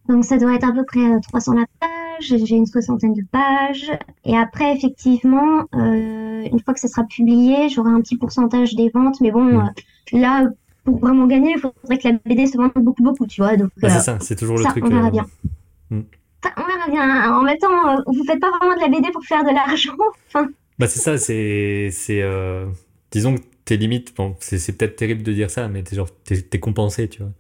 Donc, ça doit être à peu près 300 la page j'ai une soixantaine de pages. Et après, effectivement, euh, une fois que ça sera publié, j'aurai un petit pourcentage des ventes. Mais bon, mm. euh, là, pour vraiment gagner, il faudrait que la BD se vende beaucoup, beaucoup, tu vois. Donc, bah, c'est euh, ça, c'est toujours le truc. On verra bien. Mm. En même temps, vous faites pas vraiment de la BD pour faire de l'argent. enfin... Bah, c'est ça, c'est. c'est Disons que tes limites, bon, c'est peut-être terrible de dire ça, mais t'es genre, t'es compensé, tu vois.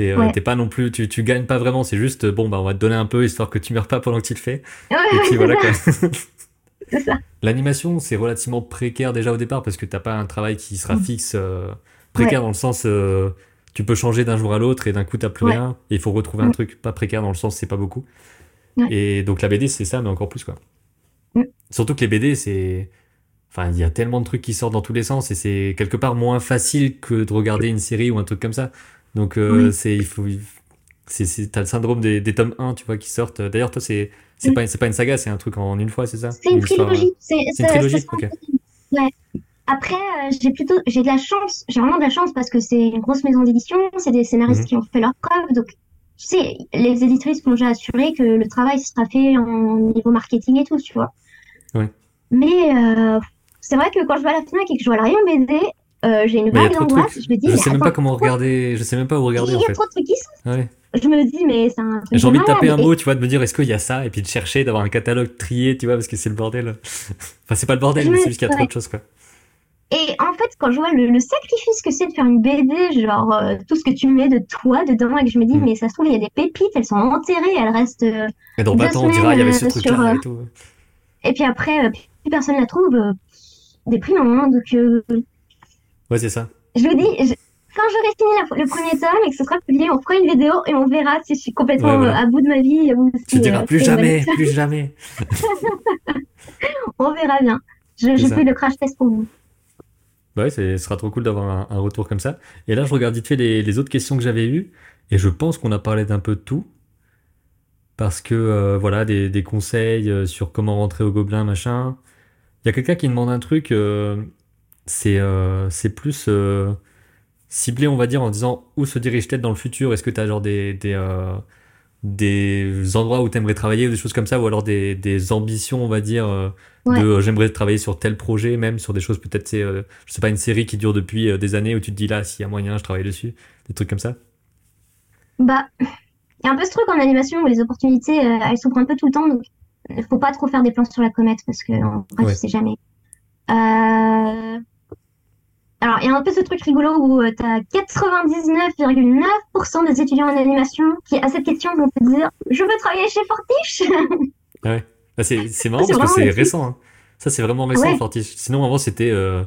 Euh, t'es pas non plus, tu, tu gagnes pas vraiment, c'est juste, bon, bah, on va te donner un peu histoire que tu meurs pas pendant que tu le fais. et puis voilà quoi. <laughs> c'est ça. L'animation, c'est relativement précaire déjà au départ parce que t'as pas un travail qui sera mm. fixe. Euh, précaire dans le sens, euh, tu peux changer d'un jour à l'autre et d'un coup t'as plus rien. Et il faut retrouver un mm. truc pas précaire dans le sens, c'est pas beaucoup. Et donc la BD, c'est ça, mais encore plus quoi. Mm. Surtout que les BD, c'est. Enfin, il y a tellement de trucs qui sortent dans tous les sens et c'est quelque part moins facile que de regarder une série ou un truc comme ça. Donc, euh, c'est, il faut, c'est, t'as le syndrome des, des, tomes 1, tu vois, qui sortent. D'ailleurs, toi, c'est, c'est pas, c'est pas une saga, c'est un truc en une fois, c'est ça? C'est une, trilogie. C'est, une trilogie, ok. Ouais. Après, euh, j'ai plutôt, j'ai de la chance, j'ai vraiment de la chance parce que c'est une grosse maison d'édition, c'est des scénaristes mhm. qui ont fait leur preuve, donc tu sais, les éditrices m'ont déjà assuré que le travail sera fait en niveau marketing et tout, tu vois. Ouais. Mais euh, c'est vrai que quand je vais à la FNAC et que je vois la rayon BD, euh, j'ai une vague d'angoisse. Je me dis, je sais même pas comment regarder. Je sais même pas où regarder. Il y a trop de trucs qui sont. Je me dis, mais c'est un. J'ai envie de taper un mot, tu vois, de me dire, est-ce qu'il y a ça, et puis de chercher, d'avoir un catalogue trié, tu vois, parce que c'est le bordel. <laughs> enfin, c'est pas le bordel, mais c'est juste qu'il y a trop de choses, quoi. Et en fait, quand je vois le, sacrifice que c'est de faire une BD, genre euh, tout ce que tu mets de toi dedans, et que je me dis, hmm. mais ça se trouve, il y a des pépites, elles sont enterrées, elles restent. Euh, mais dans on dira, il y avait ce truc-là et tout. Et puis après, plus personne la trouve, déprimant, hein, donc. Ouais, c'est ça je vous dis, quand j'aurai fini le premier tome et que ce sera publié, on fera une vidéo et on verra si je suis complètement euh, à bout de ma vie. tu diras euh, plus jamais, plus jamais. <laughs> on verra bien. Je, fais le crash test pour vous. Ouais, ce sera trop cool d'avoir un, retour comme ça. Et là, je regarde vite fait les, autres questions que j'avais eues et je pense qu'on a parlé d'un peu de tout. Parce que, euh, voilà, des, conseils sur comment rentrer au gobelin, machin. Il y a quelqu'un qui demande un truc c'est euh, c'est plus euh, ciblé, on va dire, en disant où se dirige-t-elle dans le futur? Est-ce que tu as genre des, des, euh, des endroits où tu aimerais travailler ou des choses comme ça, ou alors des, des ambitions, on va dire, de j'aimerais travailler sur tel projet, même sur des choses peut-être, c'est, je sais pas, une série qui dure depuis des années où tu te dis là, s'il y a moyen, je travaille dessus, des trucs comme ça? Bah, il y a un peu ce truc en animation où les opportunités, elles s'ouvrent un peu tout le temps, donc il faut pas trop faire des plans sur la comète parce que en vrai, tu sais jamais. Euh, Alors, il y a un peu ce truc rigolo où tu as 99,9% des étudiants en animation qui, à cette question, vont te dire Je veux travailler chez Fortiche Ouais. Ah, c'est marrant parce que c'est récent. Hein. Ça, c'est vraiment récent, Fortiche. Sinon, avant, c'était. Euh,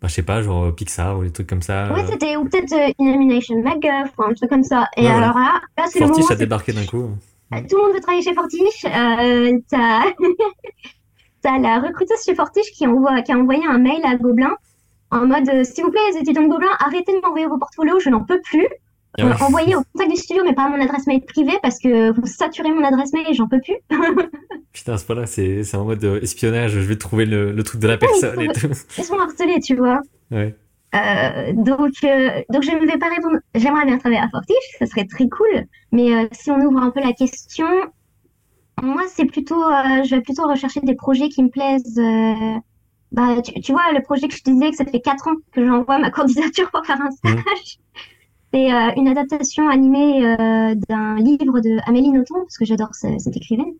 bah, je sais pas, genre euh, Pixar ou des trucs comme ça. Ouais, c'était, ou peut-être euh, Illumination MacGuff ou un truc comme ça. Et alors là, là c'est le moment. Fortiche a débarqué d'un coup. Tout le monde veut travailler chez Fortiche. Euh, t'as... <laughs> t'as la recruteuse chez Fortiche qui, envoie, qui a envoyé un mail à Gobelin en mode S'il vous plaît, les étudiants de Gobelin, arrêtez de m'envoyer vos portfolios, je n'en peux plus. Ah envoyez au contact du studio, mais pas à mon adresse mail privée parce que vous saturez mon adresse mail et j'en peux plus. <laughs> Putain, à ce point-là, c'est, c'est en mode espionnage, je vais trouver le, le truc de la personne ouais, et tout. Ils sont harcelés, tu vois. Ouais. Euh, donc, euh, donc je ne vais pas répondre. J'aimerais bien travailler à Fortiche, ça serait très cool. Mais euh, si on ouvre un peu la question, moi, c'est plutôt, euh, je vais plutôt rechercher des projets qui me plaisent. Euh, bah, tu, tu, vois, le projet que je te disais que ça fait 4 ans que j'envoie ma <laughs> candidature pour faire un stage. Mmh. C'est euh, une adaptation animée d'un livre de Amélie Nothomb, parce que j'adore cette écrivaine.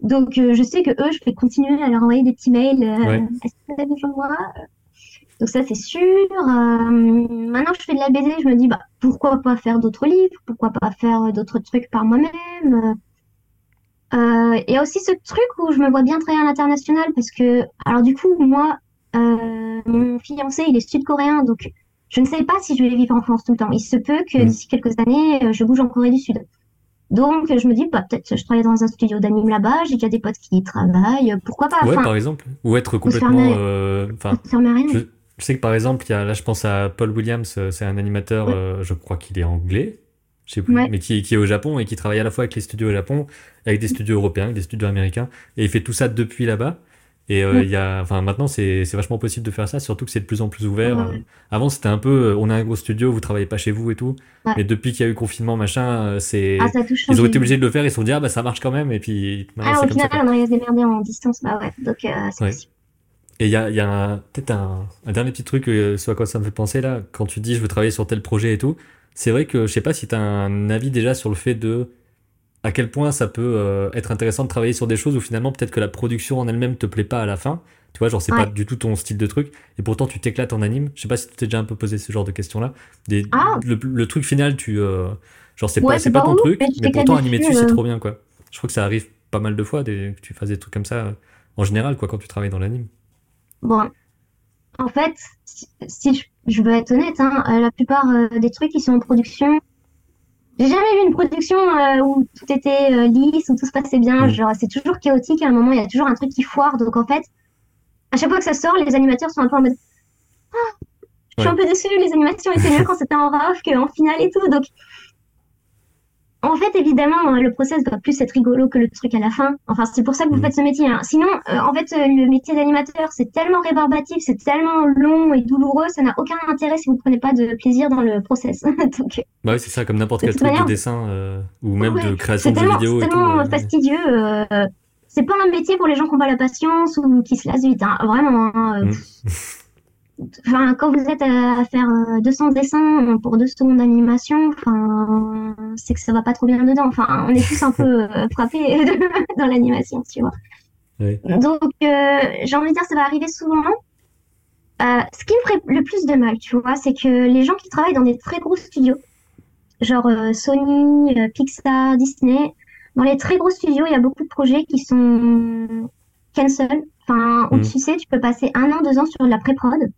Donc, je sais que eux, je vais continuer à leur envoyer des petits mails. Ouais. Vous avez donc ça c'est sûr. Euh, maintenant que je fais de la BD, je me dis bah pourquoi pas faire d'autres livres, pourquoi pas faire d'autres trucs par moi-même. Euh, il y a aussi ce truc où je me vois bien travailler à l'international parce que alors du coup moi euh, mon fiancé il est sud-coréen donc je ne sais pas si je vais vivre en France tout le temps. Il se peut que mmh. d'ici quelques années je bouge en Corée du Sud. Donc je me dis bah peut-être je travaille dans un studio d'anime là-bas, j'ai déjà des potes qui y travaillent, pourquoi pas. Ouais par exemple ou être complètement enfin je, je sais que par exemple, y a, là je pense à Paul Williams, euh, c'est un animateur, ouais. euh, je crois qu'il est anglais, je sais plus, ouais. mais qui, qui, est au Japon et qui travaille à la fois avec les studios au Japon, avec des studios européens, avec des studios américains, et il fait tout ça depuis là-bas. Et euh, il y a, enfin maintenant c'est c'est vachement possible de faire ça, surtout que c'est de plus en plus ouvert. Ouais. Avant c'était un peu, euh, on a un gros studio, vous travaillez pas chez vous et tout. Mais depuis qu'il y a eu confinement machin, euh, c'est ah, ils ont été obligés de le faire, ils se sont dit ah bah ça marche quand même et puis. Ah au final on arrive à se démerder en distance, bah ouais, donc c'est possible. Et il y a, y a peut-être un, un, dernier petit truc euh, sur quoi ça me fait penser là, quand tu dis je veux travailler sur tel projet et tout. C'est vrai que je sais pas si tu as un avis déjà sur le fait de à quel point ça peut euh, être intéressant de travailler sur des choses où finalement peut-être que la production en elle-même te plaît pas à la fin. Tu vois, genre c'est ouais. pas du tout ton style de truc et pourtant tu t'éclates en anime. Je sais pas si tu t'es déjà un peu posé ce genre de questions là. Des, ah. le, le, truc final, tu euh, genre c'est ouais, pas c'est pas ton truc, mais pourtant animer dessus c'est trop bien quoi. Je crois que ça arrive pas mal de fois des, que tu fasses des trucs comme ça en général quoi quand tu travailles dans l'anime. Bon, en fait, si je, je veux être honnête, hein, la plupart euh, des trucs qui sont en production, j'ai jamais vu une production euh, où tout était euh, lisse, où tout se passait bien. Mmh. Genre, c'est toujours chaotique. À un moment, il y a toujours un truc qui foire. Donc, en fait, à chaque fois que ça sort, les animateurs sont un peu en mode ah, Je suis ouais. un peu déçue, les animations étaient mieux quand c'était en raf qu'en finale et tout. Donc, en fait, évidemment, le process doit plus être rigolo que le truc à la fin. Enfin, c'est pour ça que vous mmh. faites ce métier. Hein. Sinon, euh, en fait, euh, le métier d'animateur, c'est tellement rébarbatif, c'est tellement long et douloureux, ça n'a aucun intérêt si vous ne prenez pas de plaisir dans le process. <laughs> Donc, bah oui, c'est ça, comme n'importe quel truc manière, de dessin euh, ou même ouais, de création de vidéo. C'est tellement tout, fastidieux. C'est pas un métier pour les gens qui ont pas la patience ou qui se lassent vite. Hein. Vraiment. Hein, mmh. <laughs> Enfin, quand vous êtes à faire 200 dessins pour deux secondes d'animation, enfin, c'est que ça va pas trop bien dedans. Enfin, on est tous un peu <laughs> frappés <laughs> dans l'animation, tu vois. Oui. Donc, euh, j'ai envie de dire, ça va arriver souvent. Euh, ce qui me ferait le plus de mal, tu vois, c'est que les gens qui travaillent dans des très gros studios, genre euh, Sony, Pixar, Disney, dans les très gros studios, il y a beaucoup de projets qui sont cancel. Enfin, où mmh. tu sais, tu peux passer un an, deux ans sur de la pré-prod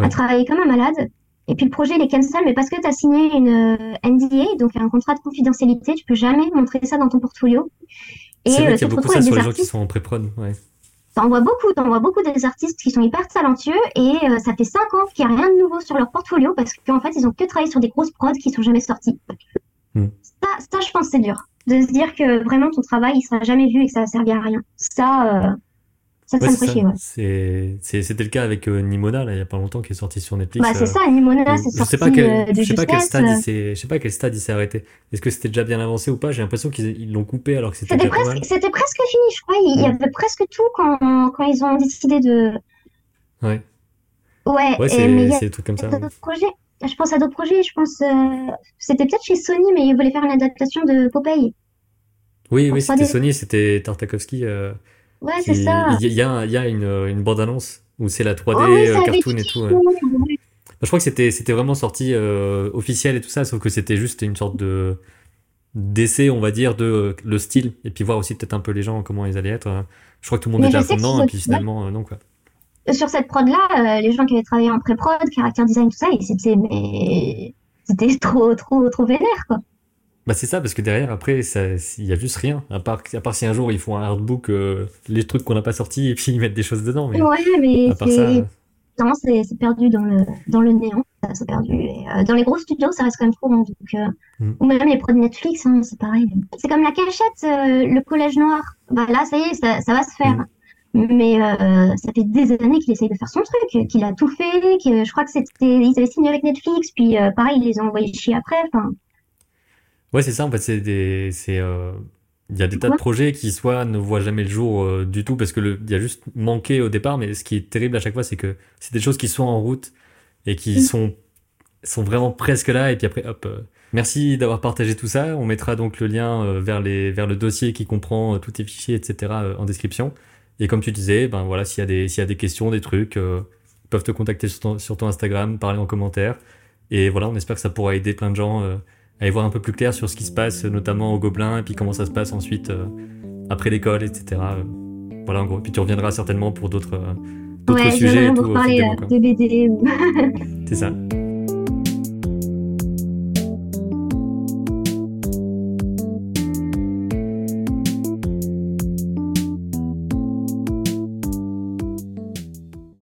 ouais. à travailler comme un malade. Et puis le projet il est cancel, mais parce que tu as signé une euh, NDA, donc un contrat de confidentialité, tu peux jamais montrer ça dans ton portfolio. Et c'est vrai euh, qu'il y a beaucoup ça sur les gens qui sont en pré-prod. Ouais. T'en vois beaucoup, t'en vois beaucoup des artistes qui sont hyper talentueux et euh, ça fait 5 ans qu'il n'y a rien de nouveau sur leur portfolio parce qu'en fait ils ont que travaillé sur des grosses prods qui sont jamais sorties. Mm. Ça, ça, je pense, c'est dur de se dire que vraiment ton travail il sera jamais vu et que ça va servir à rien. Ça, euh, ça, ouais, ça me. C'était le cas avec euh, Nimona, là, il y a pas longtemps, qui est sorti sur Netflix. Bah, c'est ça, Nimona, c'est sorti sais pas quel, euh, je sais pas quel stade il s'est, je sais pas quel stade il s'est arrêté. Est-ce que c'était déjà bien avancé ou pas? J'ai l'impression qu'ils l'ont coupé alors que c'était C'était presque, c'était presque fini, je crois. Il y avait presque tout quand, quand ils ont décidé de, Ouais. ouais, Ouais, c'est, des trucs comme ça. projets. Je pense à d'autres projets, je pense, euh, c'était peut-être chez Sony, mais ils voulaient faire une adaptation de Popeye. Oui, oui, c'était 3D. Sony, c'était Tartakovsky, euh, Ouais, c'est ça. il y a, y a une, une bande-annonce où c'est la 3D, Oh oui, euh, cartoon et tout. ouais. tout. je crois que c'était c'était vraiment sorti euh, officiel et tout ça, sauf que c'était juste une sorte de d'essai, on va dire, de le style, et puis voir aussi peut-être un peu les gens comment ils allaient être. Je crois que tout le monde était à fond dedans, et puis finalement, non quoi. Sur cette prod-là, les gens qui avaient travaillé en pré-prod, caractère design, tout ça, c'était mais c'était trop trop trop vénère quoi. Bah c'est ça, parce que derrière, après, il y a juste rien. À part, à part si un jour ils font un artbook, euh, les trucs qu'on n'a pas sortis, et puis ils mettent des choses dedans. Mais ouais, mais c'est perdu dans le, dans le néant. C'est perdu. Euh, dans les gros studios, ça reste quand même trop Donc, euh, mm. Ou même les prods Netflix, hein, c'est pareil. C'est comme la cachette, le collège noir. Bah là, ça y est, ça, ça va se faire. Mm. Mais ça fait des années qu'il essaye de faire son truc, qu'il a tout fait, que je crois que c'était, ils avaient signé avec Netflix, puis pareil, ils les ont envoyés chier après. Enfin, Ouais, c'est ça, en fait, c'est des. C'est, euh, il y a des tas de projets qui soit ne voient jamais le jour euh, du tout parce que le, il y a juste manqué au départ, mais ce qui est terrible à chaque fois, c'est que c'est des choses qui sont en route et qui mm. sont, sont vraiment presque là, et puis après, hop. Euh, merci d'avoir partagé tout ça. On mettra donc le lien vers, les, vers le dossier qui comprend tous tes fichiers, etc. en description. Et comme tu disais, ben voilà, s'il y a des, s'il y a des questions, des trucs, ils peuvent te contacter sur ton, sur ton Instagram, parler en commentaire. Et voilà, on espère que ça pourra aider plein de gens aller voir un peu plus clair sur ce qui se passe, notamment au Gobelin, et puis comment ça se passe ensuite euh, après l'école, etc. voilà, en gros. Puis tu reviendras certainement pour d'autres euh, ouais, sujets. pour parler de BD. C'est ça.